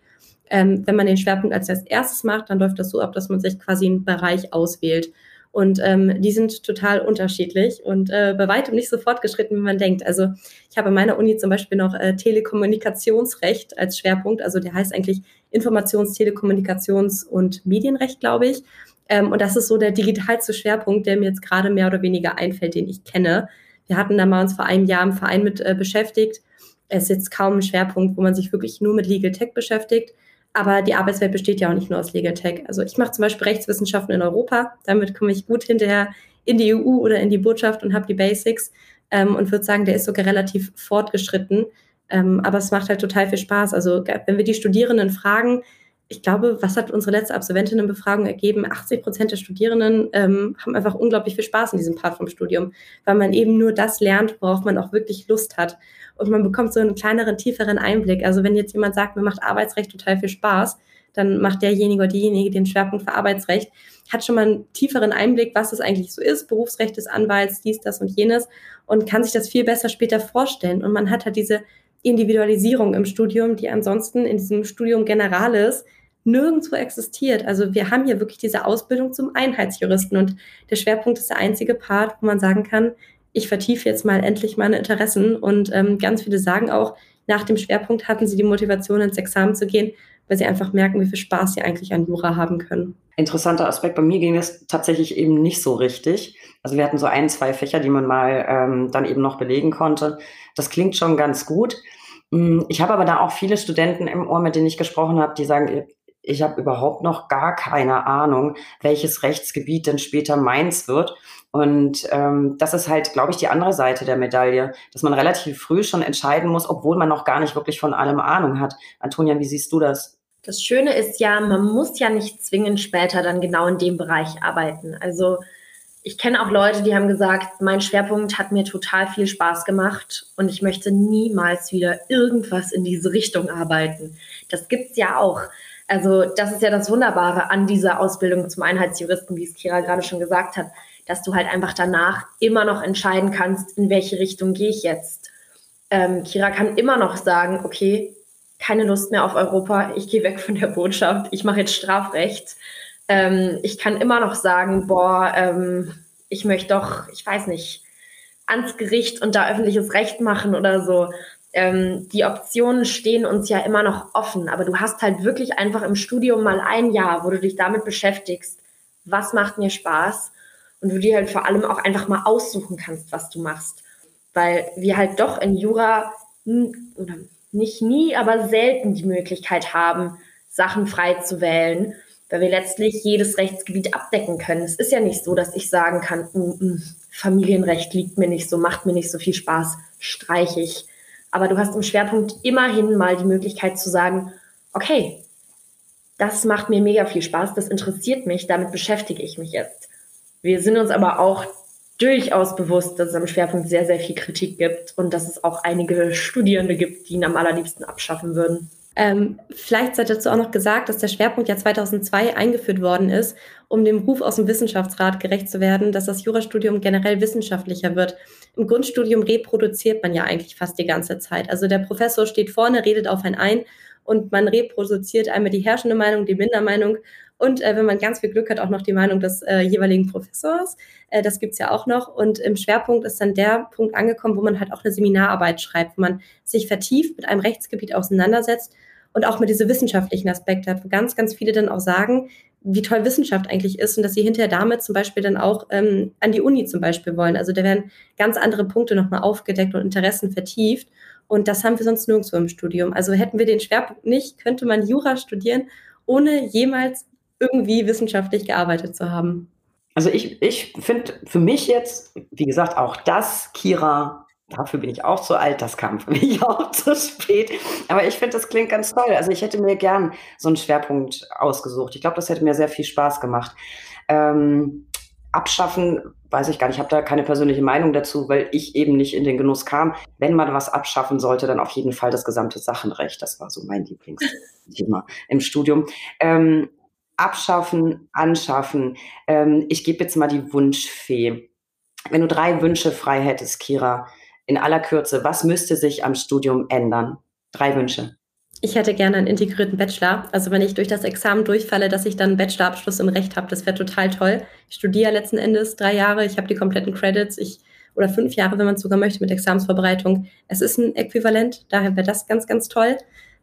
Ähm, wenn man den Schwerpunkt als erstes macht, dann läuft das so ab, dass man sich quasi einen Bereich auswählt. Und ähm, die sind total unterschiedlich und äh, bei weitem nicht so fortgeschritten, wie man denkt. Also ich habe an meiner Uni zum Beispiel noch äh, Telekommunikationsrecht als Schwerpunkt. Also der heißt eigentlich Informations-, Telekommunikations- und Medienrecht, glaube ich. Ähm, und das ist so der digitalste Schwerpunkt, der mir jetzt gerade mehr oder weniger einfällt, den ich kenne. Wir hatten da mal uns vor einem Jahr im Verein mit äh, beschäftigt. Es ist jetzt kaum ein Schwerpunkt, wo man sich wirklich nur mit Legal Tech beschäftigt. Aber die Arbeitswelt besteht ja auch nicht nur aus Legal Tech. Also ich mache zum Beispiel Rechtswissenschaften in Europa. Damit komme ich gut hinterher in die EU oder in die Botschaft und habe die Basics ähm, und würde sagen, der ist sogar relativ fortgeschritten. Ähm, aber es macht halt total viel Spaß. Also wenn wir die Studierenden fragen, ich glaube, was hat unsere letzte Absolventinnenbefragung ergeben? 80 Prozent der Studierenden ähm, haben einfach unglaublich viel Spaß in diesem Part vom Studium, weil man eben nur das lernt, worauf man auch wirklich Lust hat. Und man bekommt so einen kleineren, tieferen Einblick. Also wenn jetzt jemand sagt, mir macht Arbeitsrecht total viel Spaß, dann macht derjenige oder diejenige den Schwerpunkt für Arbeitsrecht, hat schon mal einen tieferen Einblick, was es eigentlich so ist, Berufsrecht des Anwalts, dies, das und jenes und kann sich das viel besser später vorstellen. Und man hat halt diese Individualisierung im Studium, die ansonsten in diesem Studium Generales nirgendwo existiert. Also wir haben hier wirklich diese Ausbildung zum Einheitsjuristen und der Schwerpunkt ist der einzige Part, wo man sagen kann, ich vertiefe jetzt mal endlich meine Interessen und ähm, ganz viele sagen auch, nach dem Schwerpunkt hatten sie die Motivation, ins Examen zu gehen, weil sie einfach merken, wie viel Spaß sie eigentlich an Jura haben können. Interessanter Aspekt. Bei mir ging es tatsächlich eben nicht so richtig. Also wir hatten so ein, zwei Fächer, die man mal ähm, dann eben noch belegen konnte. Das klingt schon ganz gut. Hm, ich habe aber da auch viele Studenten im Ohr, mit denen ich gesprochen habe, die sagen, ich habe überhaupt noch gar keine Ahnung, welches Rechtsgebiet denn später meins wird. Und ähm, das ist halt, glaube ich, die andere Seite der Medaille, dass man relativ früh schon entscheiden muss, obwohl man noch gar nicht wirklich von allem Ahnung hat. Antonia, wie siehst du das? Das Schöne ist ja, man muss ja nicht zwingend später dann genau in dem Bereich arbeiten. Also ich kenne auch Leute, die haben gesagt, mein Schwerpunkt hat mir total viel Spaß gemacht und ich möchte niemals wieder irgendwas in diese Richtung arbeiten. Das gibt's ja auch. Also das ist ja das Wunderbare an dieser Ausbildung zum Einheitsjuristen, wie es Kira gerade schon gesagt hat, dass du halt einfach danach immer noch entscheiden kannst, in welche Richtung gehe ich jetzt. Ähm, Kira kann immer noch sagen, okay, keine Lust mehr auf Europa, ich gehe weg von der Botschaft, ich mache jetzt Strafrecht. Ähm, ich kann immer noch sagen, boah, ähm, ich möchte doch, ich weiß nicht, ans Gericht und da öffentliches Recht machen oder so. Ähm, die Optionen stehen uns ja immer noch offen, aber du hast halt wirklich einfach im Studium mal ein Jahr, wo du dich damit beschäftigst, was macht mir Spaß und du dir halt vor allem auch einfach mal aussuchen kannst, was du machst. Weil wir halt doch in Jura oder nicht nie, aber selten die Möglichkeit haben, Sachen frei zu wählen, weil wir letztlich jedes Rechtsgebiet abdecken können. Es ist ja nicht so, dass ich sagen kann, mm, mm, Familienrecht liegt mir nicht so, macht mir nicht so viel Spaß, streiche ich. Aber du hast im Schwerpunkt immerhin mal die Möglichkeit zu sagen, okay, das macht mir mega viel Spaß, das interessiert mich, damit beschäftige ich mich jetzt. Wir sind uns aber auch durchaus bewusst, dass es am Schwerpunkt sehr, sehr viel Kritik gibt und dass es auch einige Studierende gibt, die ihn am allerliebsten abschaffen würden. Ähm, vielleicht sei dazu auch noch gesagt, dass der Schwerpunkt ja 2002 eingeführt worden ist, um dem Ruf aus dem Wissenschaftsrat gerecht zu werden, dass das Jurastudium generell wissenschaftlicher wird. Im Grundstudium reproduziert man ja eigentlich fast die ganze Zeit. Also der Professor steht vorne, redet auf einen ein und man reproduziert einmal die herrschende Meinung, die Mindermeinung und äh, wenn man ganz viel Glück hat, auch noch die Meinung des äh, jeweiligen Professors. Äh, das gibt's ja auch noch. Und im Schwerpunkt ist dann der Punkt angekommen, wo man halt auch eine Seminararbeit schreibt, wo man sich vertieft mit einem Rechtsgebiet auseinandersetzt und auch mit diese wissenschaftlichen Aspekte hat, wo ganz, ganz viele dann auch sagen, wie toll Wissenschaft eigentlich ist und dass sie hinterher damit zum Beispiel dann auch ähm, an die Uni zum Beispiel wollen. Also da werden ganz andere Punkte nochmal aufgedeckt und Interessen vertieft. Und das haben wir sonst nirgendwo im Studium. Also hätten wir den Schwerpunkt nicht, könnte man Jura studieren, ohne jemals irgendwie wissenschaftlich gearbeitet zu haben. Also ich, ich finde für mich jetzt, wie gesagt, auch das, Kira, dafür bin ich auch zu alt, das kam für mich auch zu spät. Aber ich finde, das klingt ganz toll. Also ich hätte mir gern so einen Schwerpunkt ausgesucht. Ich glaube, das hätte mir sehr viel Spaß gemacht. Ähm, abschaffen, weiß ich gar nicht, ich habe da keine persönliche Meinung dazu, weil ich eben nicht in den Genuss kam. Wenn man was abschaffen sollte, dann auf jeden Fall das gesamte Sachenrecht. Das war so mein Lieblingsthema im Studium. Ähm, abschaffen, anschaffen. Ähm, ich gebe jetzt mal die Wunschfee. Wenn du drei Wünsche frei hättest, Kira, in aller Kürze, was müsste sich am Studium ändern? Drei Wünsche. Ich hätte gerne einen integrierten Bachelor. Also wenn ich durch das Examen durchfalle, dass ich dann einen Bachelorabschluss im Recht habe, das wäre total toll. Ich studiere letzten Endes drei Jahre, ich habe die kompletten Credits, ich oder fünf Jahre, wenn man es sogar möchte, mit Examensvorbereitung. Es ist ein Äquivalent, daher wäre das ganz, ganz toll.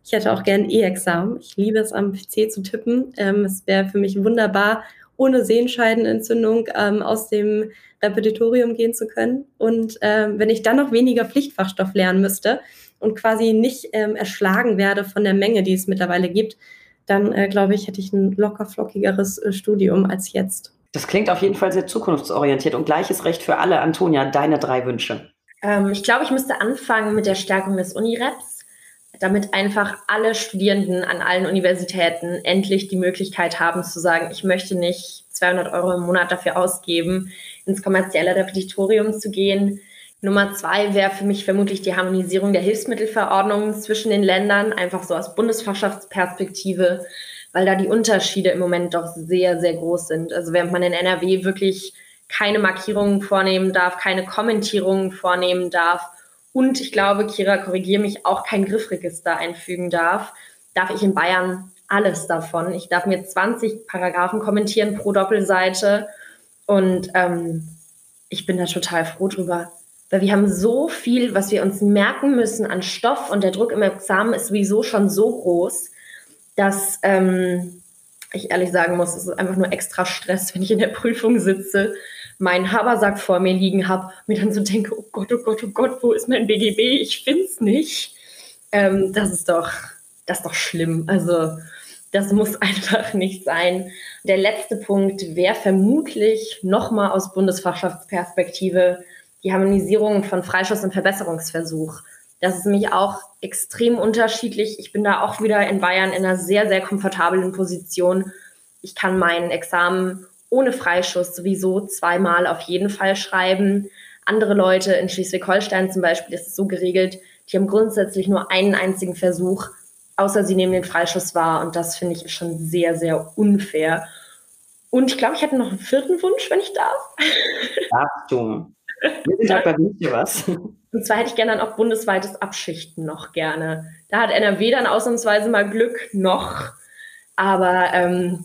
Ich hätte auch gern E-Examen. Ich liebe es, am PC zu tippen. Ähm, es wäre für mich wunderbar, ohne Sehenscheidenentzündung ähm, aus dem Repetitorium gehen zu können. Und ähm, wenn ich dann noch weniger Pflichtfachstoff lernen müsste und quasi nicht ähm, erschlagen werde von der Menge, die es mittlerweile gibt, dann äh, glaube ich, hätte ich ein locker flockigeres äh, Studium als jetzt. Das klingt auf jeden Fall sehr zukunftsorientiert und gleiches Recht für alle. Antonia, deine drei Wünsche. Ähm, ich glaube, ich müsste anfangen mit der Stärkung des Unireps, damit einfach alle Studierenden an allen Universitäten endlich die Möglichkeit haben zu sagen, ich möchte nicht 200 Euro im Monat dafür ausgeben, ins kommerzielle Repetitorium zu gehen. Nummer zwei wäre für mich vermutlich die Harmonisierung der Hilfsmittelverordnungen zwischen den Ländern, einfach so aus Bundesfachschaftsperspektive weil da die Unterschiede im Moment doch sehr, sehr groß sind. Also während man in NRW wirklich keine Markierungen vornehmen darf, keine Kommentierungen vornehmen darf und ich glaube, Kira, korrigiere mich, auch kein Griffregister einfügen darf, darf ich in Bayern alles davon. Ich darf mir 20 Paragraphen kommentieren pro Doppelseite und ähm, ich bin da total froh drüber. Weil wir haben so viel, was wir uns merken müssen an Stoff und der Druck im Examen ist sowieso schon so groß, dass ähm, ich ehrlich sagen muss, es ist einfach nur extra Stress, wenn ich in der Prüfung sitze, meinen Habersack vor mir liegen habe, mir dann so denke, oh Gott, oh Gott, oh Gott, wo ist mein BGB? Ich finde es nicht. Ähm, das ist doch, das ist doch schlimm. Also das muss einfach nicht sein. Der letzte Punkt wäre vermutlich nochmal aus Bundesfachschaftsperspektive die Harmonisierung von Freischuss und Verbesserungsversuch. Das ist nämlich auch extrem unterschiedlich. Ich bin da auch wieder in Bayern in einer sehr, sehr komfortablen Position. Ich kann mein Examen ohne Freischuss sowieso zweimal auf jeden Fall schreiben. Andere Leute in Schleswig-Holstein zum Beispiel ist es so geregelt, die haben grundsätzlich nur einen einzigen Versuch, außer sie nehmen den Freischuss wahr. Und das finde ich schon sehr, sehr unfair. Und ich glaube, ich hätte noch einen vierten Wunsch, wenn ich darf. Darfst du. Bei mir was. Und zwar hätte ich gerne dann auch bundesweites Abschichten noch gerne. Da hat NRW dann ausnahmsweise mal Glück noch. Aber ähm,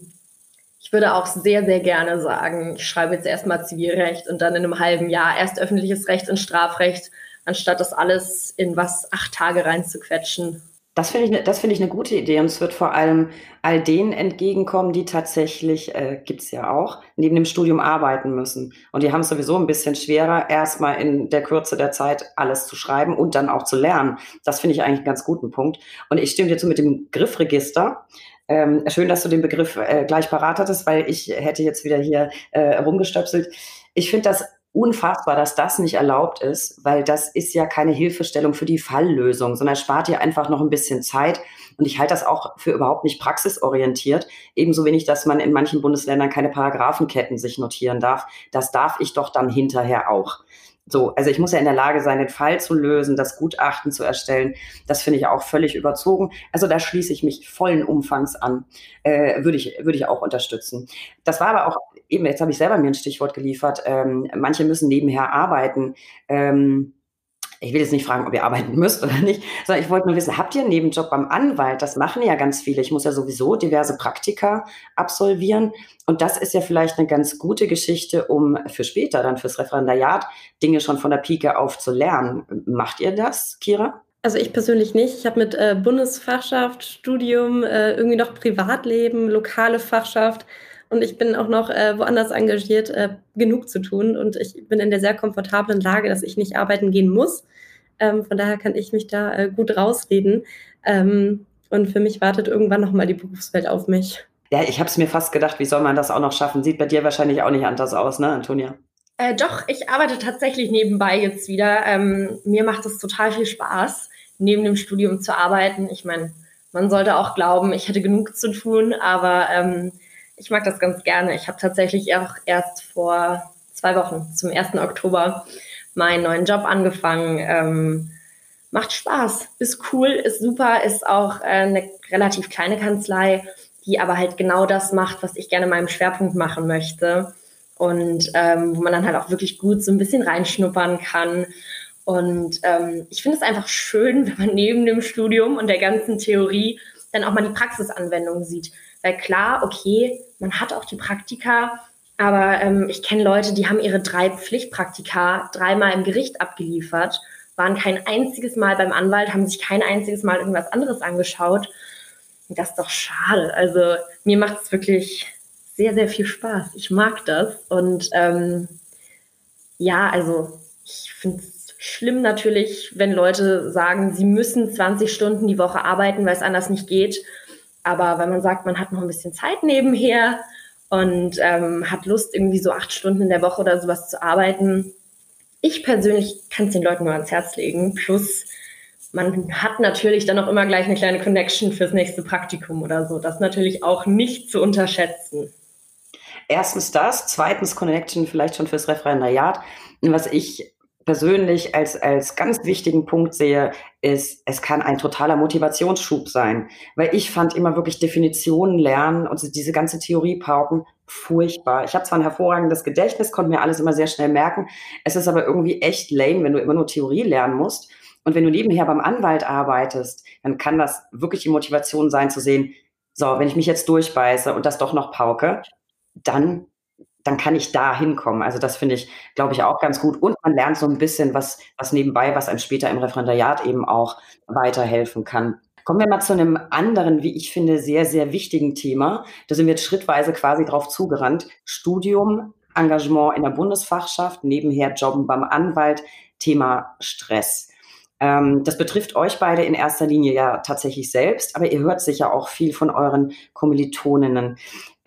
ich würde auch sehr, sehr gerne sagen, ich schreibe jetzt erstmal Zivilrecht und dann in einem halben Jahr erst öffentliches Recht und Strafrecht, anstatt das alles in was acht Tage reinzuquetschen. Das finde ich, ne, das finde ich eine gute Idee und es wird vor allem all denen entgegenkommen, die tatsächlich, äh, gibt es ja auch, neben dem Studium arbeiten müssen. Und die haben es sowieso ein bisschen schwerer, erstmal in der Kürze der Zeit alles zu schreiben und dann auch zu lernen. Das finde ich eigentlich einen ganz guten Punkt. Und ich stimme dir zu mit dem Griffregister. Ähm, schön, dass du den Begriff äh, gleich parat hattest, weil ich hätte jetzt wieder hier äh, rumgestöpselt. Ich finde das unfassbar, dass das nicht erlaubt ist, weil das ist ja keine Hilfestellung für die Falllösung, sondern spart dir einfach noch ein bisschen Zeit. Und ich halte das auch für überhaupt nicht praxisorientiert. Ebenso wenig, dass man in manchen Bundesländern keine Paragraphenketten sich notieren darf. Das darf ich doch dann hinterher auch. So, also ich muss ja in der Lage sein, den Fall zu lösen, das Gutachten zu erstellen. Das finde ich auch völlig überzogen. Also da schließe ich mich vollen Umfangs an. Äh, würde ich, würde ich auch unterstützen. Das war aber auch eben, jetzt habe ich selber mir ein Stichwort geliefert. Ähm, manche müssen nebenher arbeiten. Ähm, ich will jetzt nicht fragen, ob ihr arbeiten müsst oder nicht, sondern ich wollte nur wissen, habt ihr einen Nebenjob beim Anwalt? Das machen ja ganz viele. Ich muss ja sowieso diverse Praktika absolvieren. Und das ist ja vielleicht eine ganz gute Geschichte, um für später, dann fürs Referendariat, Dinge schon von der Pike auf zu lernen. Macht ihr das, Kira? Also ich persönlich nicht. Ich habe mit äh, Bundesfachschaft, Studium, äh, irgendwie noch Privatleben, lokale Fachschaft und ich bin auch noch äh, woanders engagiert, äh, genug zu tun. Und ich bin in der sehr komfortablen Lage, dass ich nicht arbeiten gehen muss. Ähm, von daher kann ich mich da äh, gut rausreden. Ähm, und für mich wartet irgendwann nochmal die Berufswelt auf mich. Ja, ich habe es mir fast gedacht, wie soll man das auch noch schaffen? Sieht bei dir wahrscheinlich auch nicht anders aus, ne, Antonia? Äh, doch, ich arbeite tatsächlich nebenbei jetzt wieder. Ähm, mir macht es total viel Spaß, neben dem Studium zu arbeiten. Ich meine, man sollte auch glauben, ich hätte genug zu tun, aber ähm, ich mag das ganz gerne. Ich habe tatsächlich auch erst vor zwei Wochen, zum 1. Oktober, meinen neuen Job angefangen. Ähm, macht Spaß, ist cool, ist super, ist auch äh, eine relativ kleine Kanzlei, die aber halt genau das macht, was ich gerne in meinem Schwerpunkt machen möchte. Und ähm, wo man dann halt auch wirklich gut so ein bisschen reinschnuppern kann. Und ähm, ich finde es einfach schön, wenn man neben dem Studium und der ganzen Theorie dann auch mal die Praxisanwendung sieht. Weil klar, okay, man hat auch die Praktika, aber ähm, ich kenne Leute, die haben ihre drei Pflichtpraktika dreimal im Gericht abgeliefert, waren kein einziges Mal beim Anwalt, haben sich kein einziges Mal irgendwas anderes angeschaut. Und das ist doch schade. Also mir macht es wirklich sehr, sehr viel Spaß. Ich mag das. Und ähm, ja, also ich finde es schlimm natürlich, wenn Leute sagen, sie müssen 20 Stunden die Woche arbeiten, weil es anders nicht geht. Aber wenn man sagt, man hat noch ein bisschen Zeit nebenher und ähm, hat Lust, irgendwie so acht Stunden in der Woche oder sowas zu arbeiten, ich persönlich kann es den Leuten nur ans Herz legen. Plus, man hat natürlich dann auch immer gleich eine kleine Connection fürs nächste Praktikum oder so. Das natürlich auch nicht zu unterschätzen. Erstens das, zweitens Connection vielleicht schon fürs Referendariat. Was ich persönlich als, als ganz wichtigen Punkt sehe, ist, es kann ein totaler Motivationsschub sein. Weil ich fand immer wirklich Definitionen lernen und diese ganze Theoriepauken furchtbar. Ich habe zwar ein hervorragendes Gedächtnis, konnte mir alles immer sehr schnell merken. Es ist aber irgendwie echt lame, wenn du immer nur Theorie lernen musst. Und wenn du nebenher beim Anwalt arbeitest, dann kann das wirklich die Motivation sein zu sehen, so, wenn ich mich jetzt durchbeiße und das doch noch pauke, dann dann kann ich da hinkommen. Also das finde ich, glaube ich, auch ganz gut. Und man lernt so ein bisschen was, was nebenbei, was einem später im Referendariat eben auch weiterhelfen kann. Kommen wir mal zu einem anderen, wie ich finde, sehr, sehr wichtigen Thema. Da sind wir jetzt schrittweise quasi drauf zugerannt. Studium, Engagement in der Bundesfachschaft, nebenher Jobben beim Anwalt, Thema Stress. Ähm, das betrifft euch beide in erster Linie ja tatsächlich selbst, aber ihr hört sicher auch viel von euren Kommilitoninnen.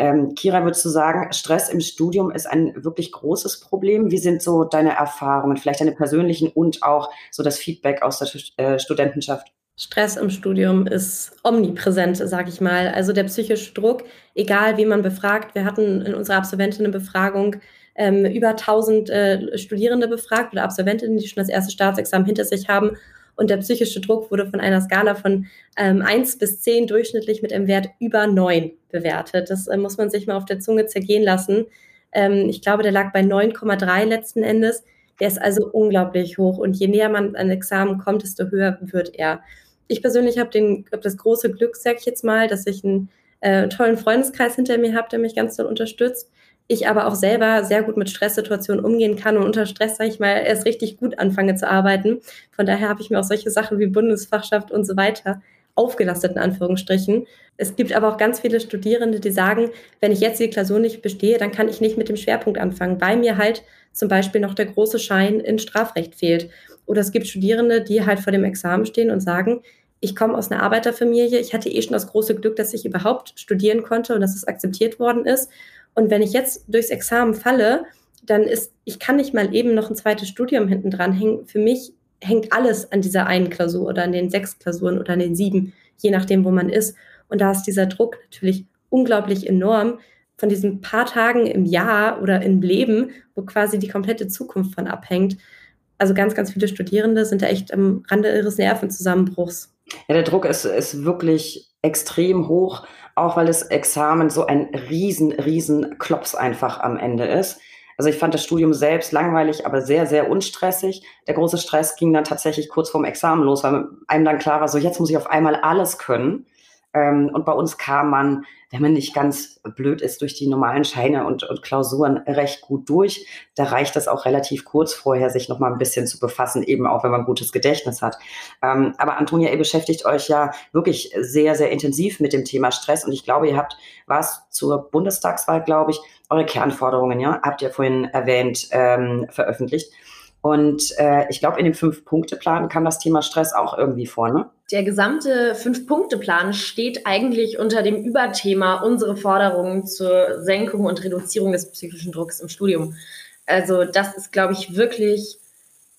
Ähm, Kira, würdest du sagen, Stress im Studium ist ein wirklich großes Problem? Wie sind so deine Erfahrungen, vielleicht deine persönlichen und auch so das Feedback aus der äh, Studentenschaft? Stress im Studium ist omnipräsent, sage ich mal. Also der psychische Druck, egal wie man befragt. Wir hatten in unserer Absolventinnenbefragung ähm, über 1000 äh, Studierende befragt oder Absolventinnen, die schon das erste Staatsexamen hinter sich haben. Und der psychische Druck wurde von einer Skala von ähm, 1 bis 10 durchschnittlich mit einem Wert über 9 bewertet. Das äh, muss man sich mal auf der Zunge zergehen lassen. Ähm, ich glaube, der lag bei 9,3 letzten Endes. Der ist also unglaublich hoch. Und je näher man an Examen kommt, desto höher wird er. Ich persönlich habe hab das große Glück, sag ich jetzt mal, dass ich einen äh, tollen Freundeskreis hinter mir habe, der mich ganz toll unterstützt ich aber auch selber sehr gut mit Stresssituationen umgehen kann und unter Stress, sage ich mal, erst richtig gut anfange zu arbeiten. Von daher habe ich mir auch solche Sachen wie Bundesfachschaft und so weiter aufgelastet in Anführungsstrichen. Es gibt aber auch ganz viele Studierende, die sagen, wenn ich jetzt die Klausur nicht bestehe, dann kann ich nicht mit dem Schwerpunkt anfangen, weil mir halt zum Beispiel noch der große Schein in Strafrecht fehlt. Oder es gibt Studierende, die halt vor dem Examen stehen und sagen, ich komme aus einer Arbeiterfamilie, ich hatte eh schon das große Glück, dass ich überhaupt studieren konnte und dass es akzeptiert worden ist. Und wenn ich jetzt durchs Examen falle, dann ist, ich kann nicht mal eben noch ein zweites Studium hinten dran hängen. Für mich hängt alles an dieser einen Klausur oder an den sechs Klausuren oder an den sieben, je nachdem, wo man ist. Und da ist dieser Druck natürlich unglaublich enorm von diesen paar Tagen im Jahr oder im Leben, wo quasi die komplette Zukunft von abhängt. Also ganz, ganz viele Studierende sind da echt am Rande ihres Nervenzusammenbruchs. Ja, der Druck ist, ist wirklich extrem hoch auch weil das Examen so ein riesen, riesen Klops einfach am Ende ist. Also ich fand das Studium selbst langweilig, aber sehr, sehr unstressig. Der große Stress ging dann tatsächlich kurz vorm Examen los, weil einem dann klar war, so jetzt muss ich auf einmal alles können. Ähm, und bei uns kam man, wenn man nicht ganz blöd ist, durch die normalen Scheine und, und Klausuren recht gut durch. Da reicht es auch relativ kurz vorher, sich noch mal ein bisschen zu befassen, eben auch wenn man gutes Gedächtnis hat. Ähm, aber Antonia, ihr beschäftigt euch ja wirklich sehr, sehr intensiv mit dem Thema Stress. Und ich glaube, ihr habt was zur Bundestagswahl, glaube ich, eure Kernforderungen, ja, habt ihr vorhin erwähnt, ähm, veröffentlicht. Und äh, ich glaube, in dem Fünf-Punkte-Plan kam das Thema Stress auch irgendwie vor, ne? Der gesamte Fünf-Punkte-Plan steht eigentlich unter dem Überthema unsere Forderungen zur Senkung und Reduzierung des psychischen Drucks im Studium. Also das ist, glaube ich, wirklich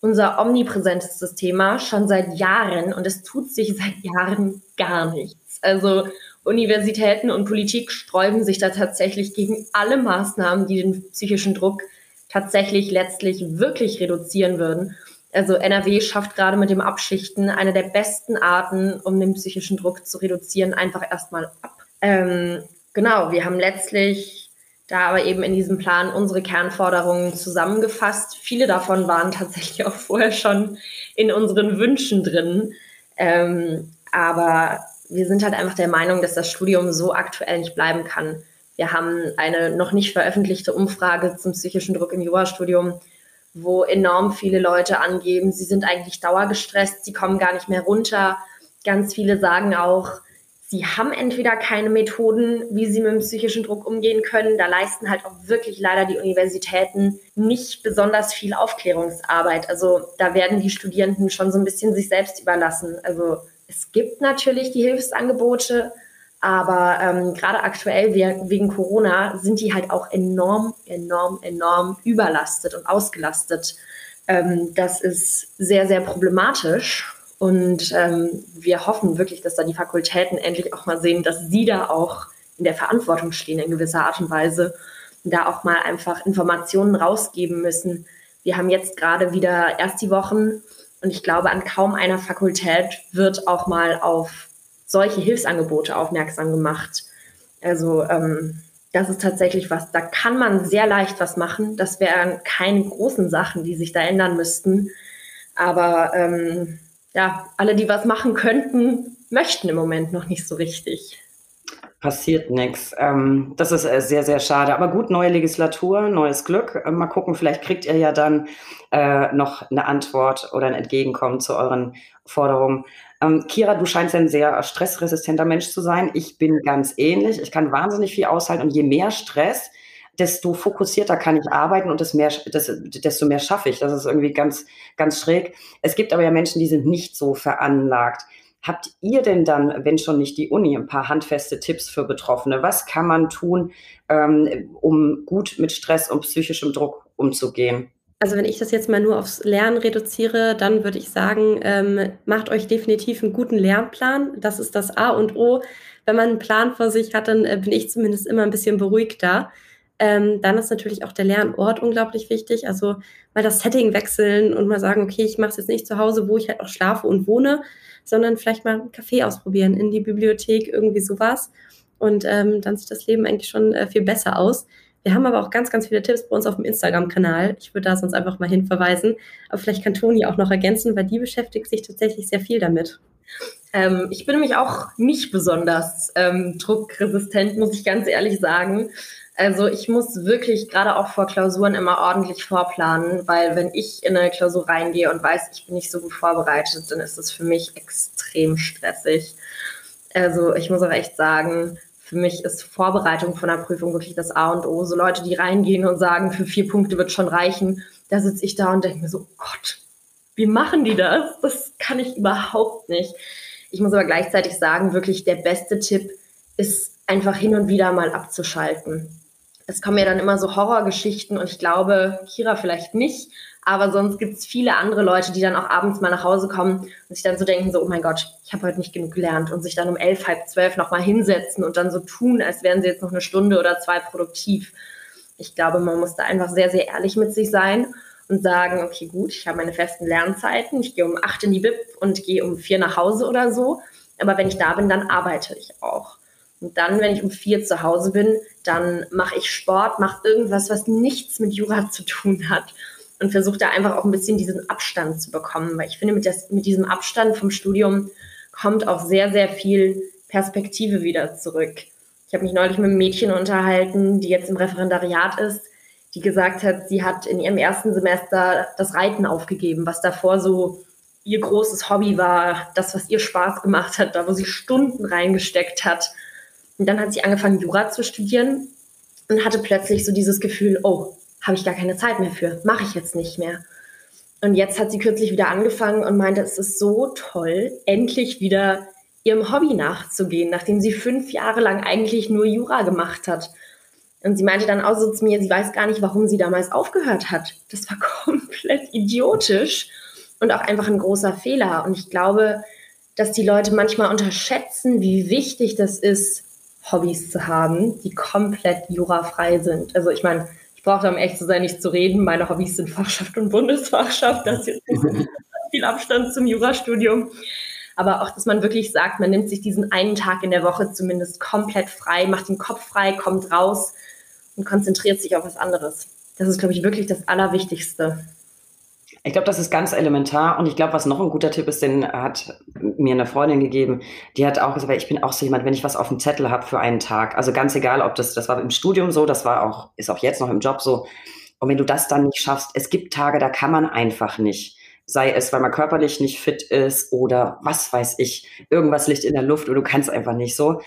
unser omnipräsentestes Thema schon seit Jahren und es tut sich seit Jahren gar nichts. Also Universitäten und Politik sträuben sich da tatsächlich gegen alle Maßnahmen, die den psychischen Druck tatsächlich letztlich wirklich reduzieren würden. Also NRW schafft gerade mit dem Abschichten eine der besten Arten, um den psychischen Druck zu reduzieren, einfach erstmal ab. Ähm, genau, wir haben letztlich da aber eben in diesem Plan unsere Kernforderungen zusammengefasst. Viele davon waren tatsächlich auch vorher schon in unseren Wünschen drin. Ähm, aber wir sind halt einfach der Meinung, dass das Studium so aktuell nicht bleiben kann. Wir haben eine noch nicht veröffentlichte Umfrage zum psychischen Druck im Jurastudium, wo enorm viele Leute angeben, sie sind eigentlich dauergestresst, sie kommen gar nicht mehr runter. Ganz viele sagen auch, sie haben entweder keine Methoden, wie sie mit dem psychischen Druck umgehen können. Da leisten halt auch wirklich leider die Universitäten nicht besonders viel Aufklärungsarbeit. Also da werden die Studierenden schon so ein bisschen sich selbst überlassen. Also es gibt natürlich die Hilfsangebote, aber ähm, gerade aktuell wegen Corona sind die halt auch enorm, enorm, enorm überlastet und ausgelastet. Ähm, das ist sehr, sehr problematisch. Und ähm, wir hoffen wirklich, dass da die Fakultäten endlich auch mal sehen, dass sie da auch in der Verantwortung stehen in gewisser Art und Weise und da auch mal einfach Informationen rausgeben müssen. Wir haben jetzt gerade wieder erst die Wochen und ich glaube, an kaum einer Fakultät wird auch mal auf solche Hilfsangebote aufmerksam gemacht. Also ähm, das ist tatsächlich was, da kann man sehr leicht was machen. Das wären keine großen Sachen, die sich da ändern müssten. Aber ähm, ja, alle, die was machen könnten, möchten im Moment noch nicht so richtig. Passiert nichts. Ähm, das ist äh, sehr, sehr schade. Aber gut, neue Legislatur, neues Glück. Äh, mal gucken, vielleicht kriegt ihr ja dann äh, noch eine Antwort oder ein Entgegenkommen zu euren Forderungen. Ähm, Kira, du scheinst ein sehr stressresistenter Mensch zu sein. Ich bin ganz ähnlich. Ich kann wahnsinnig viel aushalten und je mehr Stress, desto fokussierter kann ich arbeiten und das mehr, das, desto mehr schaffe ich. Das ist irgendwie ganz, ganz schräg. Es gibt aber ja Menschen, die sind nicht so veranlagt. Habt ihr denn dann, wenn schon nicht die Uni, ein paar handfeste Tipps für Betroffene? Was kann man tun, ähm, um gut mit Stress und psychischem Druck umzugehen? Also wenn ich das jetzt mal nur aufs Lernen reduziere, dann würde ich sagen, ähm, macht euch definitiv einen guten Lernplan. Das ist das A und O. Wenn man einen Plan vor sich hat, dann äh, bin ich zumindest immer ein bisschen beruhigter. Ähm, dann ist natürlich auch der Lernort unglaublich wichtig. Also mal das Setting wechseln und mal sagen, okay, ich mache es jetzt nicht zu Hause, wo ich halt auch schlafe und wohne, sondern vielleicht mal einen Café ausprobieren, in die Bibliothek, irgendwie sowas. Und ähm, dann sieht das Leben eigentlich schon äh, viel besser aus. Wir haben aber auch ganz, ganz viele Tipps bei uns auf dem Instagram-Kanal. Ich würde da sonst einfach mal hinverweisen. Aber vielleicht kann Toni auch noch ergänzen, weil die beschäftigt sich tatsächlich sehr viel damit. Ähm, ich bin nämlich auch nicht besonders ähm, druckresistent, muss ich ganz ehrlich sagen. Also ich muss wirklich gerade auch vor Klausuren immer ordentlich vorplanen, weil wenn ich in eine Klausur reingehe und weiß, ich bin nicht so gut vorbereitet, dann ist es für mich extrem stressig. Also ich muss auch echt sagen, für mich ist Vorbereitung von der Prüfung wirklich das A und O. So Leute, die reingehen und sagen, für vier Punkte wird schon reichen, da sitze ich da und denke mir so, Gott, wie machen die das? Das kann ich überhaupt nicht. Ich muss aber gleichzeitig sagen, wirklich der beste Tipp ist einfach hin und wieder mal abzuschalten es kommen ja dann immer so Horrorgeschichten und ich glaube, Kira vielleicht nicht, aber sonst gibt es viele andere Leute, die dann auch abends mal nach Hause kommen und sich dann so denken, so, oh mein Gott, ich habe heute nicht genug gelernt und sich dann um elf, halb zwölf nochmal hinsetzen und dann so tun, als wären sie jetzt noch eine Stunde oder zwei produktiv. Ich glaube, man muss da einfach sehr, sehr ehrlich mit sich sein und sagen, okay, gut, ich habe meine festen Lernzeiten, ich gehe um acht in die BIP und gehe um vier nach Hause oder so, aber wenn ich da bin, dann arbeite ich auch. Und dann, wenn ich um vier zu Hause bin, dann mache ich Sport, mache irgendwas, was nichts mit Jura zu tun hat und versuche da einfach auch ein bisschen diesen Abstand zu bekommen, weil ich finde, mit, das, mit diesem Abstand vom Studium kommt auch sehr, sehr viel Perspektive wieder zurück. Ich habe mich neulich mit einem Mädchen unterhalten, die jetzt im Referendariat ist, die gesagt hat, sie hat in ihrem ersten Semester das Reiten aufgegeben, was davor so ihr großes Hobby war, das, was ihr Spaß gemacht hat, da wo sie Stunden reingesteckt hat. Und dann hat sie angefangen, Jura zu studieren und hatte plötzlich so dieses Gefühl, oh, habe ich gar keine Zeit mehr für, mache ich jetzt nicht mehr. Und jetzt hat sie kürzlich wieder angefangen und meinte, es ist so toll, endlich wieder ihrem Hobby nachzugehen, nachdem sie fünf Jahre lang eigentlich nur Jura gemacht hat. Und sie meinte dann auch so zu mir, sie weiß gar nicht, warum sie damals aufgehört hat. Das war komplett idiotisch und auch einfach ein großer Fehler. Und ich glaube, dass die Leute manchmal unterschätzen, wie wichtig das ist, Hobbys zu haben, die komplett jurafrei sind. Also ich meine, da um echt zu sein, nicht zu reden. Meine Hobbys sind Fachschaft und Bundesfachschaft. Das ist jetzt viel Abstand zum Jurastudium. Aber auch, dass man wirklich sagt, man nimmt sich diesen einen Tag in der Woche zumindest komplett frei, macht den Kopf frei, kommt raus und konzentriert sich auf was anderes. Das ist, glaube ich, wirklich das Allerwichtigste. Ich glaube, das ist ganz elementar. Und ich glaube, was noch ein guter Tipp ist, den hat mir eine Freundin gegeben, die hat auch gesagt, ich bin auch so jemand, wenn ich was auf dem Zettel habe für einen Tag, also ganz egal, ob das, das war im Studium so, das war auch, ist auch jetzt noch im Job so. Und wenn du das dann nicht schaffst, es gibt Tage, da kann man einfach nicht. sei es, weil man körperlich nicht fit ist oder was weiß ich, irgendwas liegt in der Luft oder du kannst einfach nicht so.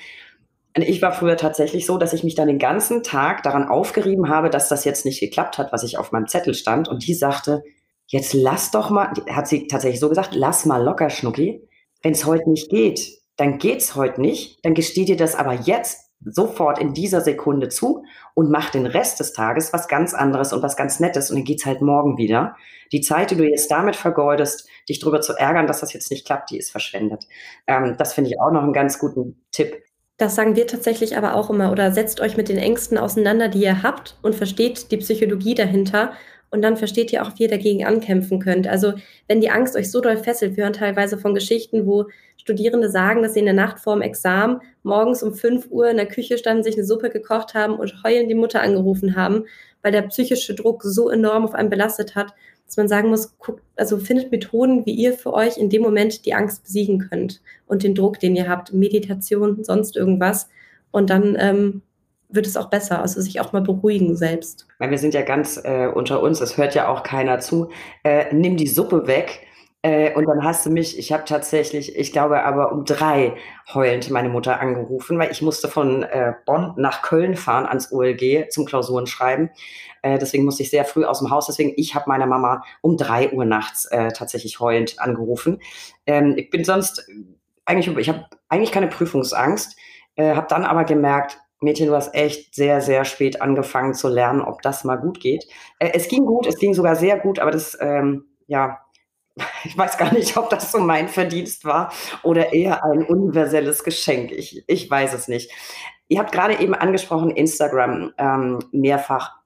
Und ich war früher tatsächlich so, dass ich mich dann den ganzen Tag daran aufgerieben habe, dass das jetzt nicht geklappt hat, was ich auf meinem Zettel stand. Und die sagte, jetzt lass doch mal, hat sie tatsächlich so gesagt, lass mal locker, Schnucki. Wenn es heute nicht geht, dann geht's heute nicht. Dann gesteh dir das aber jetzt sofort in dieser Sekunde zu und mach den Rest des Tages was ganz anderes und was ganz Nettes und dann geht's halt morgen wieder. Die Zeit, die du jetzt damit vergeudest, dich darüber zu ärgern, dass das jetzt nicht klappt, die ist verschwendet. Ähm, das finde ich auch noch einen ganz guten Tipp. Das sagen wir tatsächlich aber auch immer. Oder setzt euch mit den Ängsten auseinander, die ihr habt und versteht die Psychologie dahinter. Und dann versteht ihr auch, wie ihr dagegen ankämpfen könnt. Also wenn die Angst euch so doll fesselt, wir hören teilweise von Geschichten, wo Studierende sagen, dass sie in der Nacht vor dem Examen morgens um 5 Uhr in der Küche standen, sich eine Suppe gekocht haben und heulend die Mutter angerufen haben, weil der psychische Druck so enorm auf einen belastet hat, dass man sagen muss, guckt, also findet Methoden, wie ihr für euch in dem Moment die Angst besiegen könnt und den Druck, den ihr habt, Meditation, sonst irgendwas. Und dann ähm, wird es auch besser, also sich auch mal beruhigen selbst. Weil wir sind ja ganz äh, unter uns, es hört ja auch keiner zu. Äh, nimm die Suppe weg äh, und dann hast du mich, ich habe tatsächlich, ich glaube aber um drei heulend meine Mutter angerufen, weil ich musste von äh, Bonn nach Köln fahren ans OLG zum Klausurenschreiben. Äh, deswegen musste ich sehr früh aus dem Haus. Deswegen, ich habe meine Mama um drei Uhr nachts äh, tatsächlich heulend angerufen. Ähm, ich bin sonst eigentlich, ich habe eigentlich keine Prüfungsangst, äh, habe dann aber gemerkt, Mädchen, du hast echt sehr, sehr spät angefangen zu lernen, ob das mal gut geht. Äh, es ging gut, es ging sogar sehr gut, aber das, ähm, ja, ich weiß gar nicht, ob das so mein Verdienst war oder eher ein universelles Geschenk. Ich, ich weiß es nicht. Ihr habt gerade eben angesprochen, Instagram ähm, mehrfach.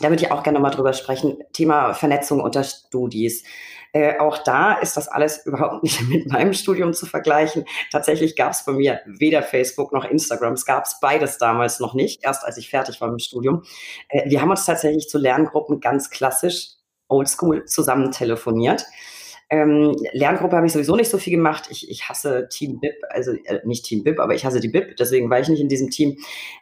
Da würde ich auch gerne mal drüber sprechen. Thema Vernetzung unter Studis. Äh, auch da ist das alles überhaupt nicht mit meinem Studium zu vergleichen. Tatsächlich gab es bei mir weder Facebook noch Instagram. Es gab es beides damals noch nicht, erst als ich fertig war mit dem Studium. Äh, wir haben uns tatsächlich zu Lerngruppen ganz klassisch oldschool zusammen telefoniert. Ähm, Lerngruppe habe ich sowieso nicht so viel gemacht. Ich, ich hasse Team BIP, also äh, nicht Team BIP, aber ich hasse die BIP, deswegen war ich nicht in diesem Team.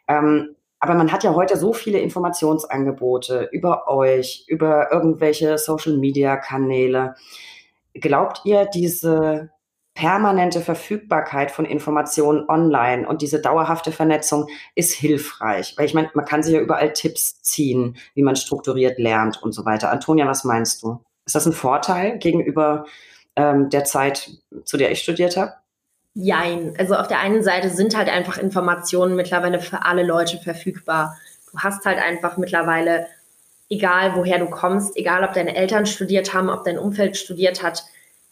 Ähm, aber man hat ja heute so viele Informationsangebote über euch, über irgendwelche Social-Media-Kanäle. Glaubt ihr, diese permanente Verfügbarkeit von Informationen online und diese dauerhafte Vernetzung ist hilfreich? Weil ich meine, man kann sich ja überall Tipps ziehen, wie man strukturiert lernt und so weiter. Antonia, was meinst du? Ist das ein Vorteil gegenüber ähm, der Zeit, zu der ich studiert habe? Jein. Also auf der einen Seite sind halt einfach Informationen mittlerweile für alle Leute verfügbar. Du hast halt einfach mittlerweile, egal woher du kommst, egal ob deine Eltern studiert haben, ob dein Umfeld studiert hat,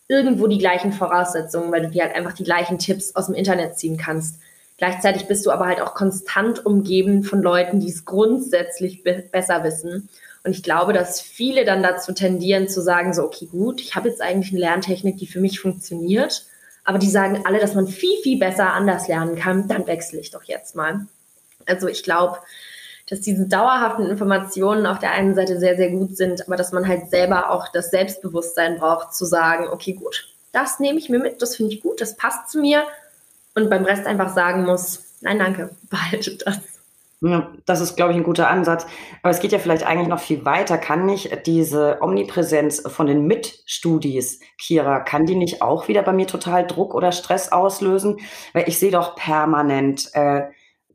irgendwo die gleichen Voraussetzungen, weil du dir halt einfach die gleichen Tipps aus dem Internet ziehen kannst. Gleichzeitig bist du aber halt auch konstant umgeben von Leuten, die es grundsätzlich be besser wissen. Und ich glaube, dass viele dann dazu tendieren zu sagen, so, okay, gut, ich habe jetzt eigentlich eine Lerntechnik, die für mich funktioniert, aber die sagen alle, dass man viel, viel besser anders lernen kann, dann wechsle ich doch jetzt mal. Also ich glaube, dass diese dauerhaften Informationen auf der einen Seite sehr, sehr gut sind, aber dass man halt selber auch das Selbstbewusstsein braucht, zu sagen, okay, gut, das nehme ich mir mit, das finde ich gut, das passt zu mir und beim Rest einfach sagen muss, nein, danke, behalte das. Ja, das ist, glaube ich, ein guter Ansatz. Aber es geht ja vielleicht eigentlich noch viel weiter. Kann nicht diese Omnipräsenz von den Mitstudis, Kira, kann die nicht auch wieder bei mir total Druck oder Stress auslösen? Weil ich sehe doch permanent, äh,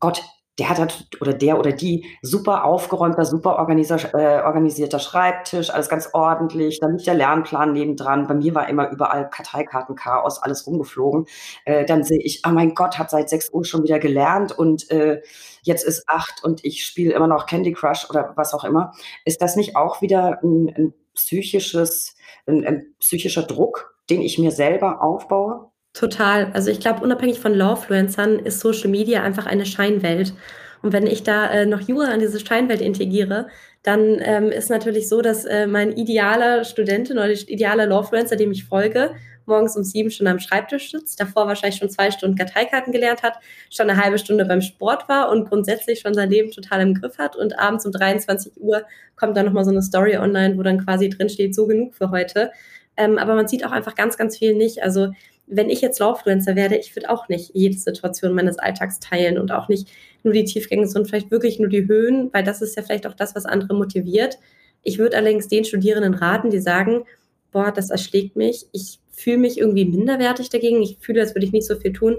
Gott, der hat halt, oder der oder die super aufgeräumter, super äh, organisierter Schreibtisch, alles ganz ordentlich. Dann liegt der Lernplan nebendran. Bei mir war immer überall Karteikartenchaos, alles rumgeflogen. Äh, dann sehe ich, oh mein Gott, hat seit 6 Uhr schon wieder gelernt und äh, jetzt ist acht und ich spiele immer noch Candy Crush oder was auch immer. Ist das nicht auch wieder ein, ein psychisches, ein, ein psychischer Druck, den ich mir selber aufbaue? Total. Also ich glaube, unabhängig von Lawfluencern ist Social Media einfach eine Scheinwelt. Und wenn ich da äh, noch Jura an diese Scheinwelt integriere, dann ähm, ist natürlich so, dass äh, mein idealer Studentin oder idealer Lawfluencer, dem ich folge, morgens um sieben schon am Schreibtisch sitzt, davor wahrscheinlich schon zwei Stunden Karteikarten gelernt hat, schon eine halbe Stunde beim Sport war und grundsätzlich schon sein Leben total im Griff hat und abends um 23 Uhr kommt dann nochmal so eine Story online, wo dann quasi drin steht, so genug für heute. Ähm, aber man sieht auch einfach ganz, ganz viel nicht. Also wenn ich jetzt Lawfluencer werde, ich würde auch nicht jede Situation meines Alltags teilen und auch nicht nur die Tiefgänge, sondern vielleicht wirklich nur die Höhen, weil das ist ja vielleicht auch das, was andere motiviert. Ich würde allerdings den Studierenden raten, die sagen, boah, das erschlägt mich, ich fühle mich irgendwie minderwertig dagegen, ich fühle, als würde ich nicht so viel tun,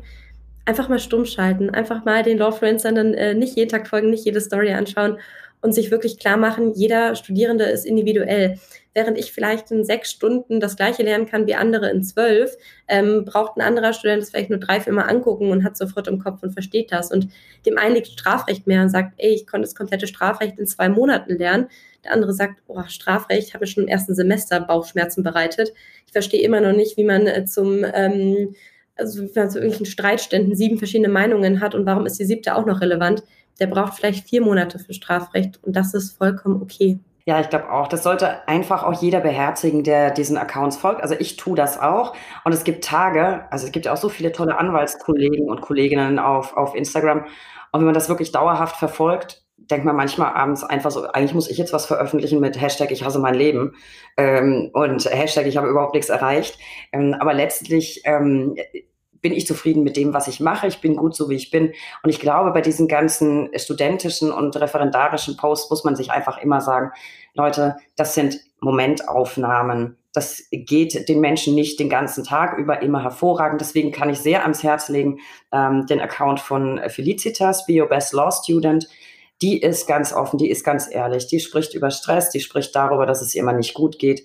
einfach mal stumm schalten, einfach mal den Law Friends dann äh, nicht jeden Tag folgen, nicht jede Story anschauen und sich wirklich klar machen, jeder Studierende ist individuell. Während ich vielleicht in sechs Stunden das gleiche lernen kann wie andere in zwölf, ähm, braucht ein anderer Student das vielleicht nur drei, vier Mal angucken und hat sofort im Kopf und versteht das. Und dem einen liegt Strafrecht mehr und sagt, ey, ich konnte das komplette Strafrecht in zwei Monaten lernen. Der andere sagt, oh, Strafrecht habe ich schon im ersten Semester Bauchschmerzen bereitet. Ich verstehe immer noch nicht, wie man äh, zum ähm, also wie man zu irgendwelchen Streitständen sieben verschiedene Meinungen hat und warum ist die siebte auch noch relevant? Der braucht vielleicht vier Monate für Strafrecht und das ist vollkommen okay. Ja, ich glaube auch. Das sollte einfach auch jeder beherzigen, der diesen Accounts folgt. Also ich tue das auch. Und es gibt Tage, also es gibt ja auch so viele tolle Anwaltskollegen und Kolleginnen auf, auf Instagram. Und wenn man das wirklich dauerhaft verfolgt, denkt man manchmal abends einfach so, eigentlich muss ich jetzt was veröffentlichen mit Hashtag ich hasse mein Leben ähm, und Hashtag ich habe überhaupt nichts erreicht. Ähm, aber letztlich ähm, bin ich zufrieden mit dem, was ich mache. Ich bin gut so, wie ich bin. Und ich glaube, bei diesen ganzen studentischen und referendarischen Posts muss man sich einfach immer sagen, Leute, das sind Momentaufnahmen. Das geht den Menschen nicht den ganzen Tag über immer hervorragend. Deswegen kann ich sehr ans Herz legen, ähm, den Account von Felicitas, Be Best Law Student. Die ist ganz offen, die ist ganz ehrlich. Die spricht über Stress, die spricht darüber, dass es ihr immer nicht gut geht.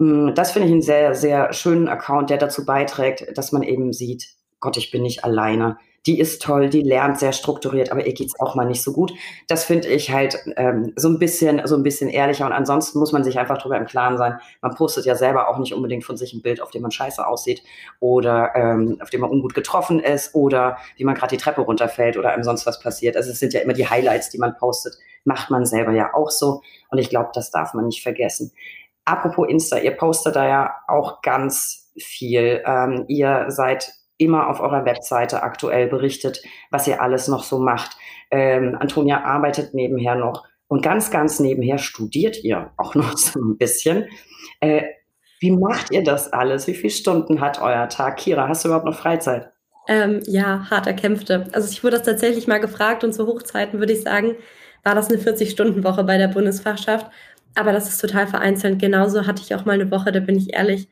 Mm, das finde ich einen sehr, sehr schönen Account, der dazu beiträgt, dass man eben sieht, Gott, ich bin nicht alleine. Die ist toll, die lernt sehr strukturiert, aber ihr geht's auch mal nicht so gut. Das finde ich halt ähm, so ein bisschen, so ein bisschen ehrlicher. Und ansonsten muss man sich einfach darüber im Klaren sein. Man postet ja selber auch nicht unbedingt von sich ein Bild, auf dem man scheiße aussieht oder ähm, auf dem man ungut getroffen ist oder wie man gerade die Treppe runterfällt oder einem sonst was passiert. Also es sind ja immer die Highlights, die man postet. Macht man selber ja auch so. Und ich glaube, das darf man nicht vergessen. Apropos Insta, ihr postet da ja auch ganz viel. Ähm, ihr seid immer auf eurer Webseite aktuell berichtet, was ihr alles noch so macht. Ähm, Antonia arbeitet nebenher noch und ganz, ganz nebenher studiert ihr auch noch so ein bisschen. Äh, wie macht ihr das alles? Wie viele Stunden hat euer Tag? Kira, hast du überhaupt noch Freizeit? Ähm, ja, hart erkämpfte. Also ich wurde das tatsächlich mal gefragt und zu Hochzeiten würde ich sagen, war das eine 40-Stunden-Woche bei der Bundesfachschaft. Aber das ist total vereinzelt. Genauso hatte ich auch mal eine Woche, da bin ich ehrlich.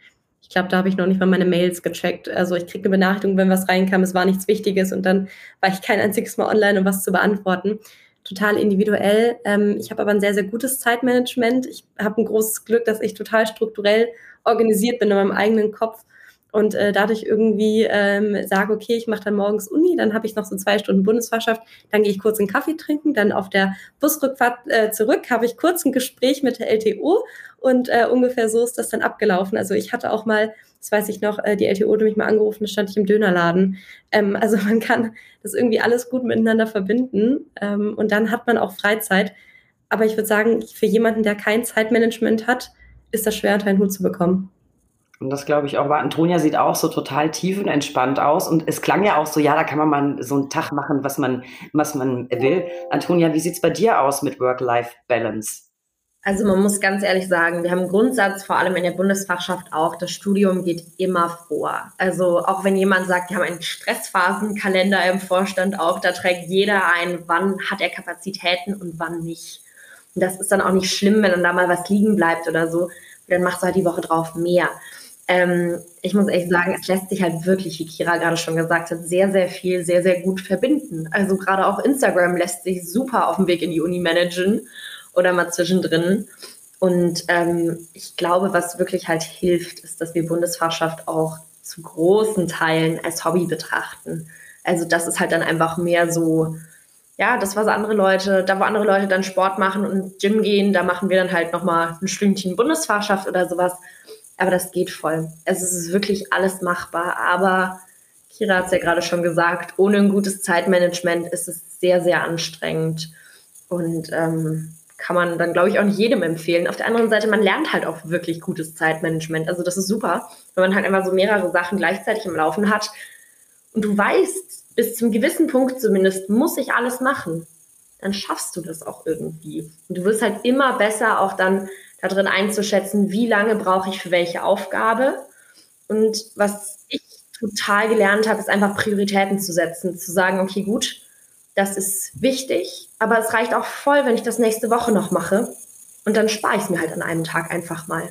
Ich glaube, da habe ich noch nicht mal meine Mails gecheckt. Also ich kriege eine Benachrichtigung, wenn was reinkam, es war nichts Wichtiges und dann war ich kein einziges Mal online, um was zu beantworten. Total individuell. Ähm, ich habe aber ein sehr, sehr gutes Zeitmanagement. Ich habe ein großes Glück, dass ich total strukturell organisiert bin in meinem eigenen Kopf und äh, dadurch irgendwie ähm, sage, okay, ich mache dann morgens Uni, dann habe ich noch so zwei Stunden Bundesfahrschaft, dann gehe ich kurz einen Kaffee trinken, dann auf der Busrückfahrt äh, zurück habe ich kurz ein Gespräch mit der LTO und äh, ungefähr so ist das dann abgelaufen. Also ich hatte auch mal, das weiß ich noch, äh, die LTO hat mich mal angerufen, da stand ich im Dönerladen. Ähm, also man kann das irgendwie alles gut miteinander verbinden ähm, und dann hat man auch Freizeit. Aber ich würde sagen, für jemanden, der kein Zeitmanagement hat, ist das schwer unter einen Hut zu bekommen. Und das glaube ich auch. Aber Antonia sieht auch so total tiefenentspannt aus. Und es klang ja auch so, ja, da kann man mal so einen Tag machen, was man, was man will. Antonia, wie sieht es bei dir aus mit Work-Life-Balance? Also man muss ganz ehrlich sagen, wir haben einen Grundsatz, vor allem in der Bundesfachschaft auch, das Studium geht immer vor. Also auch wenn jemand sagt, wir haben einen Stressphasenkalender im Vorstand auch, da trägt jeder ein, wann hat er Kapazitäten und wann nicht. Und das ist dann auch nicht schlimm, wenn dann da mal was liegen bleibt oder so. dann machst du halt die Woche drauf mehr. Ähm, ich muss echt sagen, es lässt sich halt wirklich, wie Kira gerade schon gesagt hat, sehr, sehr viel, sehr, sehr gut verbinden. Also gerade auch Instagram lässt sich super auf dem Weg in die Uni managen oder mal zwischendrin. Und ähm, ich glaube, was wirklich halt hilft, ist, dass wir Bundesfachschaft auch zu großen Teilen als Hobby betrachten. Also das ist halt dann einfach mehr so, ja, das, was andere Leute, da wo andere Leute dann Sport machen und Gym gehen, da machen wir dann halt nochmal ein Stündchen Bundesfahrschaft oder sowas. Aber das geht voll. Es ist wirklich alles machbar. Aber Kira hat es ja gerade schon gesagt, ohne ein gutes Zeitmanagement ist es sehr, sehr anstrengend. Und ähm, kann man dann, glaube ich, auch nicht jedem empfehlen. Auf der anderen Seite, man lernt halt auch wirklich gutes Zeitmanagement. Also das ist super, wenn man halt einfach so mehrere Sachen gleichzeitig im Laufen hat. Und du weißt, bis zum gewissen Punkt zumindest, muss ich alles machen. Dann schaffst du das auch irgendwie. Und du wirst halt immer besser auch dann darin einzuschätzen, wie lange brauche ich für welche Aufgabe. Und was ich total gelernt habe, ist einfach Prioritäten zu setzen, zu sagen, okay, gut, das ist wichtig, aber es reicht auch voll, wenn ich das nächste Woche noch mache. Und dann spare ich es mir halt an einem Tag einfach mal.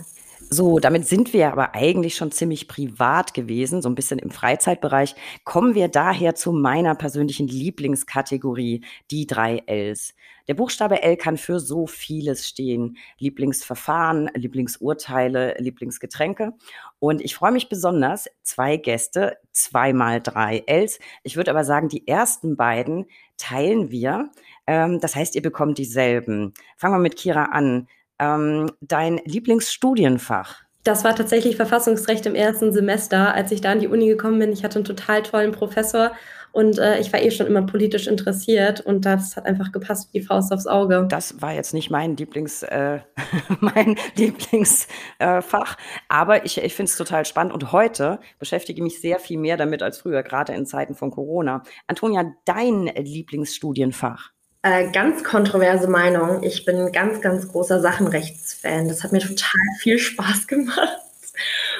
So, damit sind wir aber eigentlich schon ziemlich privat gewesen, so ein bisschen im Freizeitbereich. Kommen wir daher zu meiner persönlichen Lieblingskategorie, die drei Ls. Der Buchstabe L kann für so vieles stehen. Lieblingsverfahren, Lieblingsurteile, Lieblingsgetränke. Und ich freue mich besonders, zwei Gäste, zweimal drei Ls. Ich würde aber sagen, die ersten beiden teilen wir. Ähm, das heißt, ihr bekommt dieselben. Fangen wir mit Kira an. Ähm, dein Lieblingsstudienfach? Das war tatsächlich Verfassungsrecht im ersten Semester, als ich da an die Uni gekommen bin. Ich hatte einen total tollen Professor und äh, ich war eh schon immer politisch interessiert und das hat einfach gepasst wie die Faust aufs Auge. Das war jetzt nicht mein Lieblings, äh, mein Lieblingsfach, äh, aber ich, ich finde es total spannend und heute beschäftige ich mich sehr viel mehr damit als früher, gerade in Zeiten von Corona. Antonia, dein Lieblingsstudienfach? Äh, ganz kontroverse Meinung. Ich bin ganz, ganz großer Sachenrechtsfan. Das hat mir total viel Spaß gemacht.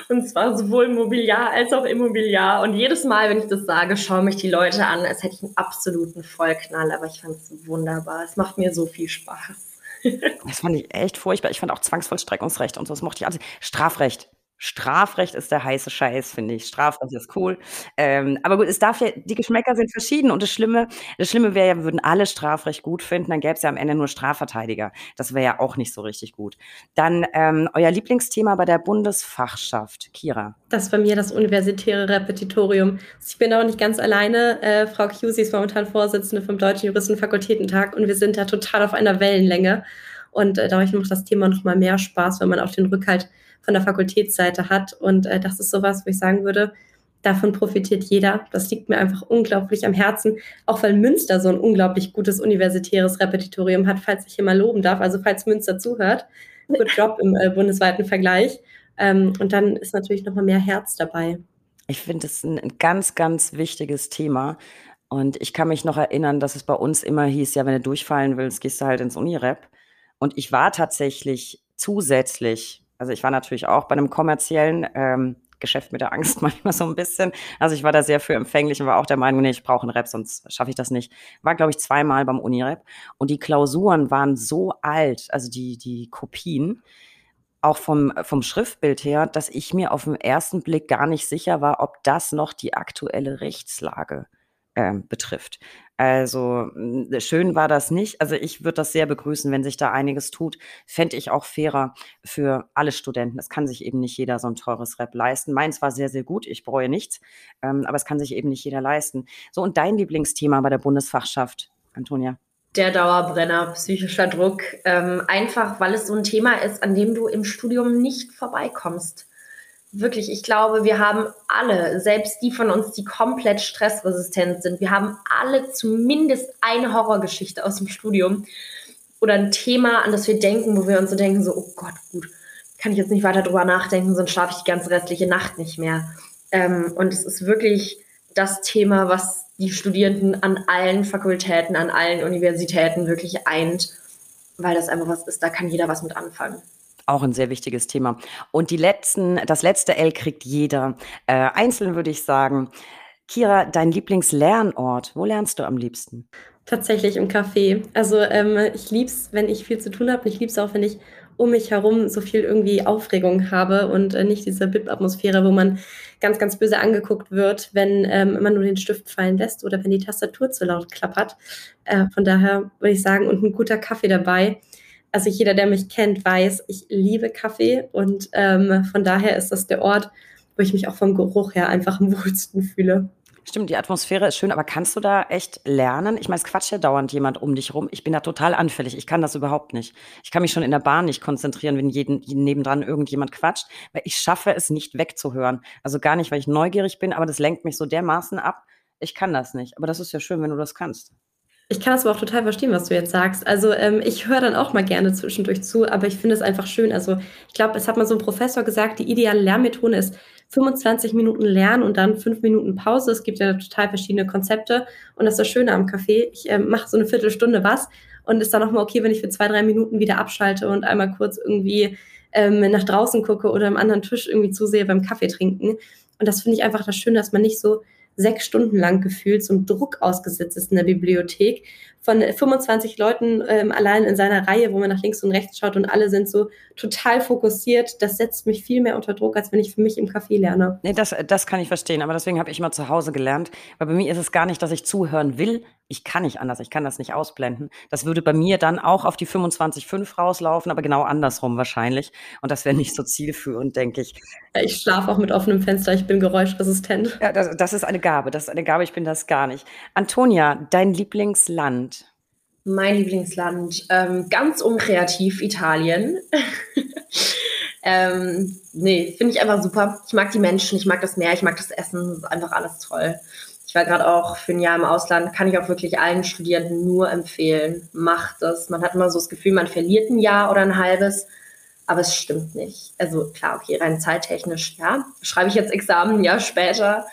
Und zwar sowohl Mobiliar als auch Immobiliar. Und jedes Mal, wenn ich das sage, schauen mich die Leute an, als hätte ich einen absoluten Vollknall. Aber ich fand es wunderbar. Es macht mir so viel Spaß. das fand ich echt furchtbar. Ich fand auch Zwangsvollstreckungsrecht und so. Das mochte ich alles. Strafrecht. Strafrecht ist der heiße Scheiß, finde ich. Strafrecht ist cool. Ähm, aber gut, es darf ja, die Geschmäcker sind verschieden und das Schlimme, das Schlimme wäre ja, wir würden alle Strafrecht gut finden, dann gäbe es ja am Ende nur Strafverteidiger. Das wäre ja auch nicht so richtig gut. Dann ähm, euer Lieblingsthema bei der Bundesfachschaft, Kira. Das ist bei mir das universitäre Repetitorium. Ich bin auch nicht ganz alleine. Äh, Frau Cusi ist momentan Vorsitzende vom Deutschen Juristenfakultätentag und wir sind da total auf einer Wellenlänge. Und äh, dadurch macht das Thema noch mal mehr Spaß, wenn man auf den Rückhalt von der Fakultätsseite hat. Und äh, das ist sowas, wo ich sagen würde, davon profitiert jeder. Das liegt mir einfach unglaublich am Herzen, auch weil Münster so ein unglaublich gutes universitäres Repetitorium hat, falls ich hier mal loben darf. Also falls Münster zuhört, good job im äh, bundesweiten Vergleich. Ähm, und dann ist natürlich noch mal mehr Herz dabei. Ich finde es ein ganz, ganz wichtiges Thema. Und ich kann mich noch erinnern, dass es bei uns immer hieß, ja, wenn du durchfallen willst, gehst du halt ins Unirep. Und ich war tatsächlich zusätzlich also ich war natürlich auch bei einem kommerziellen ähm, Geschäft mit der Angst manchmal so ein bisschen. Also ich war da sehr für empfänglich und war auch der Meinung, nee, ich brauche einen Rap, sonst schaffe ich das nicht. War, glaube ich, zweimal beim Unirep und die Klausuren waren so alt, also die, die Kopien, auch vom, vom Schriftbild her, dass ich mir auf den ersten Blick gar nicht sicher war, ob das noch die aktuelle Rechtslage äh, betrifft. Also schön war das nicht. Also ich würde das sehr begrüßen, wenn sich da einiges tut. Fände ich auch fairer für alle Studenten. Es kann sich eben nicht jeder so ein teures Rap leisten. Meins war sehr, sehr gut. Ich bereue nichts. Ähm, aber es kann sich eben nicht jeder leisten. So, und dein Lieblingsthema bei der Bundesfachschaft, Antonia? Der Dauerbrenner, psychischer Druck. Ähm, einfach, weil es so ein Thema ist, an dem du im Studium nicht vorbeikommst wirklich, ich glaube, wir haben alle, selbst die von uns, die komplett stressresistent sind, wir haben alle zumindest eine Horrorgeschichte aus dem Studium oder ein Thema, an das wir denken, wo wir uns so denken, so, oh Gott, gut, kann ich jetzt nicht weiter drüber nachdenken, sonst schlafe ich die ganze restliche Nacht nicht mehr. Ähm, und es ist wirklich das Thema, was die Studierenden an allen Fakultäten, an allen Universitäten wirklich eint, weil das einfach was ist, da kann jeder was mit anfangen. Auch ein sehr wichtiges Thema. Und die letzten, das letzte L kriegt jeder. Äh, einzeln würde ich sagen. Kira, dein Lieblingslernort, wo lernst du am liebsten? Tatsächlich im Café. Also ähm, ich es, wenn ich viel zu tun habe. Ich liebe es auch, wenn ich um mich herum so viel irgendwie Aufregung habe und äh, nicht diese BIP-Atmosphäre, wo man ganz, ganz böse angeguckt wird, wenn ähm, man nur den Stift fallen lässt oder wenn die Tastatur zu laut klappert. Äh, von daher würde ich sagen, und ein guter Kaffee dabei also jeder, der mich kennt, weiß, ich liebe Kaffee und ähm, von daher ist das der Ort, wo ich mich auch vom Geruch her einfach am wohlsten fühle. Stimmt, die Atmosphäre ist schön, aber kannst du da echt lernen? Ich meine, es quatscht ja dauernd jemand um dich rum. Ich bin da total anfällig. Ich kann das überhaupt nicht. Ich kann mich schon in der Bahn nicht konzentrieren, wenn jeden, nebendran irgendjemand quatscht, weil ich schaffe es nicht wegzuhören. Also gar nicht, weil ich neugierig bin, aber das lenkt mich so dermaßen ab. Ich kann das nicht. Aber das ist ja schön, wenn du das kannst. Ich kann das aber auch total verstehen, was du jetzt sagst. Also ähm, ich höre dann auch mal gerne zwischendurch zu, aber ich finde es einfach schön. Also ich glaube, es hat mal so ein Professor gesagt, die ideale Lernmethode ist 25 Minuten lernen und dann fünf Minuten Pause. Es gibt ja total verschiedene Konzepte und das ist das Schöne am Café. Ich ähm, mache so eine Viertelstunde was und ist dann auch mal okay, wenn ich für zwei, drei Minuten wieder abschalte und einmal kurz irgendwie ähm, nach draußen gucke oder am anderen Tisch irgendwie zusehe beim Kaffee trinken. Und das finde ich einfach das Schöne, dass man nicht so sechs Stunden lang gefühlt zum Druck ausgesetzt ist in der Bibliothek von 25 Leuten ähm, allein in seiner Reihe, wo man nach links und rechts schaut und alle sind so total fokussiert. Das setzt mich viel mehr unter Druck, als wenn ich für mich im Café lerne. Nee, das, das kann ich verstehen, aber deswegen habe ich immer zu Hause gelernt, weil bei mir ist es gar nicht, dass ich zuhören will. Ich kann nicht anders, ich kann das nicht ausblenden. Das würde bei mir dann auch auf die 25,5 rauslaufen, aber genau andersrum wahrscheinlich. Und das wäre nicht so zielführend, denke ich. Ich schlafe auch mit offenem Fenster, ich bin geräuschresistent. Ja, das, das ist eine Gabe, das ist eine Gabe, ich bin das gar nicht. Antonia, dein Lieblingsland? Mein Lieblingsland, ähm, ganz unkreativ, Italien. ähm, nee, finde ich einfach super. Ich mag die Menschen, ich mag das Meer, ich mag das Essen, das ist einfach alles toll. Ich war gerade auch für ein Jahr im Ausland, kann ich auch wirklich allen Studierenden nur empfehlen. Macht das. Man hat immer so das Gefühl, man verliert ein Jahr oder ein halbes, aber es stimmt nicht. Also klar, okay, rein zeittechnisch, ja, schreibe ich jetzt Examen ein Jahr später,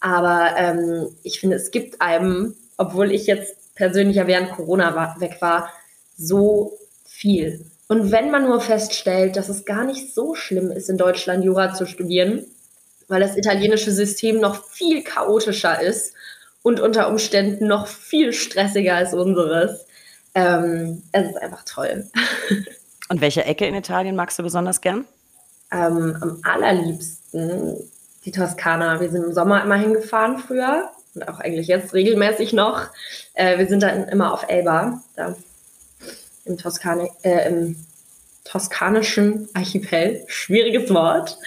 aber ähm, ich finde, es gibt einem, obwohl ich jetzt persönlich ja während Corona war, weg war, so viel. Und wenn man nur feststellt, dass es gar nicht so schlimm ist, in Deutschland Jura zu studieren, weil das italienische System noch viel chaotischer ist und unter Umständen noch viel stressiger als unseres, ähm, es ist einfach toll. Und welche Ecke in Italien magst du besonders gern? Ähm, am allerliebsten die Toskana. Wir sind im Sommer immer hingefahren früher und auch eigentlich jetzt regelmäßig noch. Äh, wir sind dann immer auf Elba, da im, Toskane, äh, im toskanischen Archipel. Schwieriges Wort.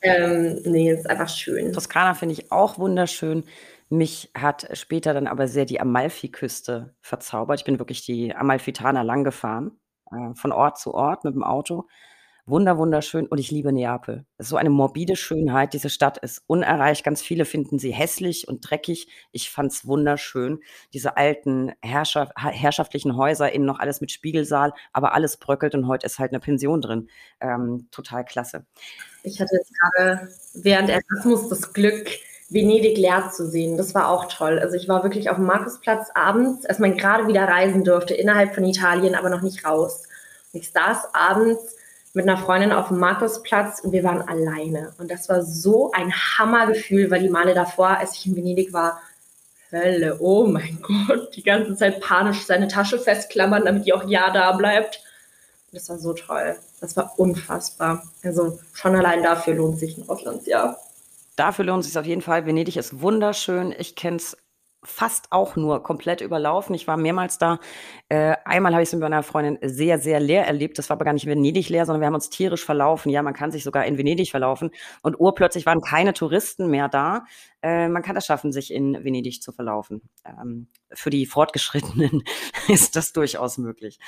Ähm, nee, ist einfach schön. Toskana finde ich auch wunderschön. Mich hat später dann aber sehr die Amalfi-Küste verzaubert. Ich bin wirklich die Amalfitaner lang gefahren, äh, von Ort zu Ort mit dem Auto. Wunder, wunderschön und ich liebe Neapel. Es ist so eine morbide Schönheit. Diese Stadt ist unerreicht. Ganz viele finden sie hässlich und dreckig. Ich fand es wunderschön. Diese alten Herrschaft, herrschaftlichen Häuser, innen noch alles mit Spiegelsaal, aber alles bröckelt und heute ist halt eine Pension drin. Ähm, total klasse. Ich hatte jetzt gerade während Erasmus das Glück, Venedig leer zu sehen. Das war auch toll. Also ich war wirklich auf dem Markusplatz abends, als man gerade wieder reisen durfte, innerhalb von Italien, aber noch nicht raus. Und ich saß abends mit einer Freundin auf dem Markusplatz und wir waren alleine. Und das war so ein Hammergefühl, weil die Male davor, als ich in Venedig war, Hölle, oh mein Gott, die ganze Zeit panisch seine Tasche festklammern, damit die auch ja da bleibt. Das war so toll. Das war unfassbar. Also schon allein dafür lohnt sich ein Auslandsjahr. Dafür lohnt es sich auf jeden Fall. Venedig ist wunderschön. Ich kenne es fast auch nur komplett überlaufen. Ich war mehrmals da. Äh, einmal habe ich es mit meiner Freundin sehr, sehr leer erlebt. Das war aber gar nicht Venedig leer, sondern wir haben uns tierisch verlaufen. Ja, man kann sich sogar in Venedig verlaufen. Und urplötzlich waren keine Touristen mehr da. Äh, man kann das schaffen, sich in Venedig zu verlaufen. Ähm, für die Fortgeschrittenen ist das durchaus möglich.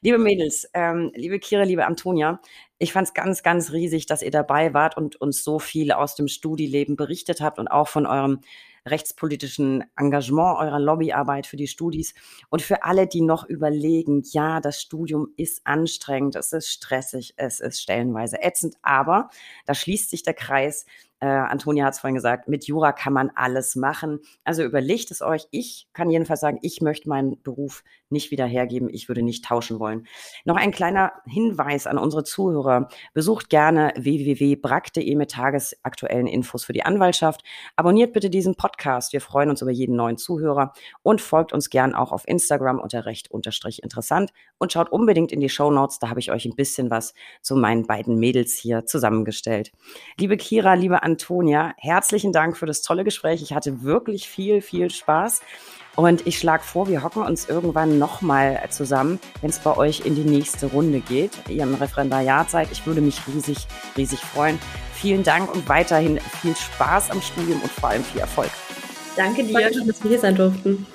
Liebe Mädels, ähm, liebe Kira, liebe Antonia, ich fand es ganz, ganz riesig, dass ihr dabei wart und uns so viel aus dem Studieleben berichtet habt und auch von eurem rechtspolitischen Engagement, eurer Lobbyarbeit für die Studis. Und für alle, die noch überlegen, ja, das Studium ist anstrengend, es ist stressig, es ist stellenweise ätzend, aber da schließt sich der Kreis äh, Antonia hat es vorhin gesagt, mit Jura kann man alles machen. Also überlegt es euch. Ich kann jedenfalls sagen, ich möchte meinen Beruf nicht wieder hergeben. Ich würde nicht tauschen wollen. Noch ein kleiner Hinweis an unsere Zuhörer. Besucht gerne www.brack.de mit tagesaktuellen Infos für die Anwaltschaft. Abonniert bitte diesen Podcast. Wir freuen uns über jeden neuen Zuhörer und folgt uns gern auch auf Instagram unter recht unterstrich interessant und schaut unbedingt in die Show Notes. Da habe ich euch ein bisschen was zu meinen beiden Mädels hier zusammengestellt. Liebe Kira, liebe Antonia, herzlichen Dank für das tolle Gespräch. Ich hatte wirklich viel, viel Spaß. Und ich schlage vor, wir hocken uns irgendwann nochmal zusammen, wenn es bei euch in die nächste Runde geht. Ihr im Referendariat seid. Ich würde mich riesig, riesig freuen. Vielen Dank und weiterhin viel Spaß am Studium und vor allem viel Erfolg. Danke dir. Danke, dass wir hier sein durften.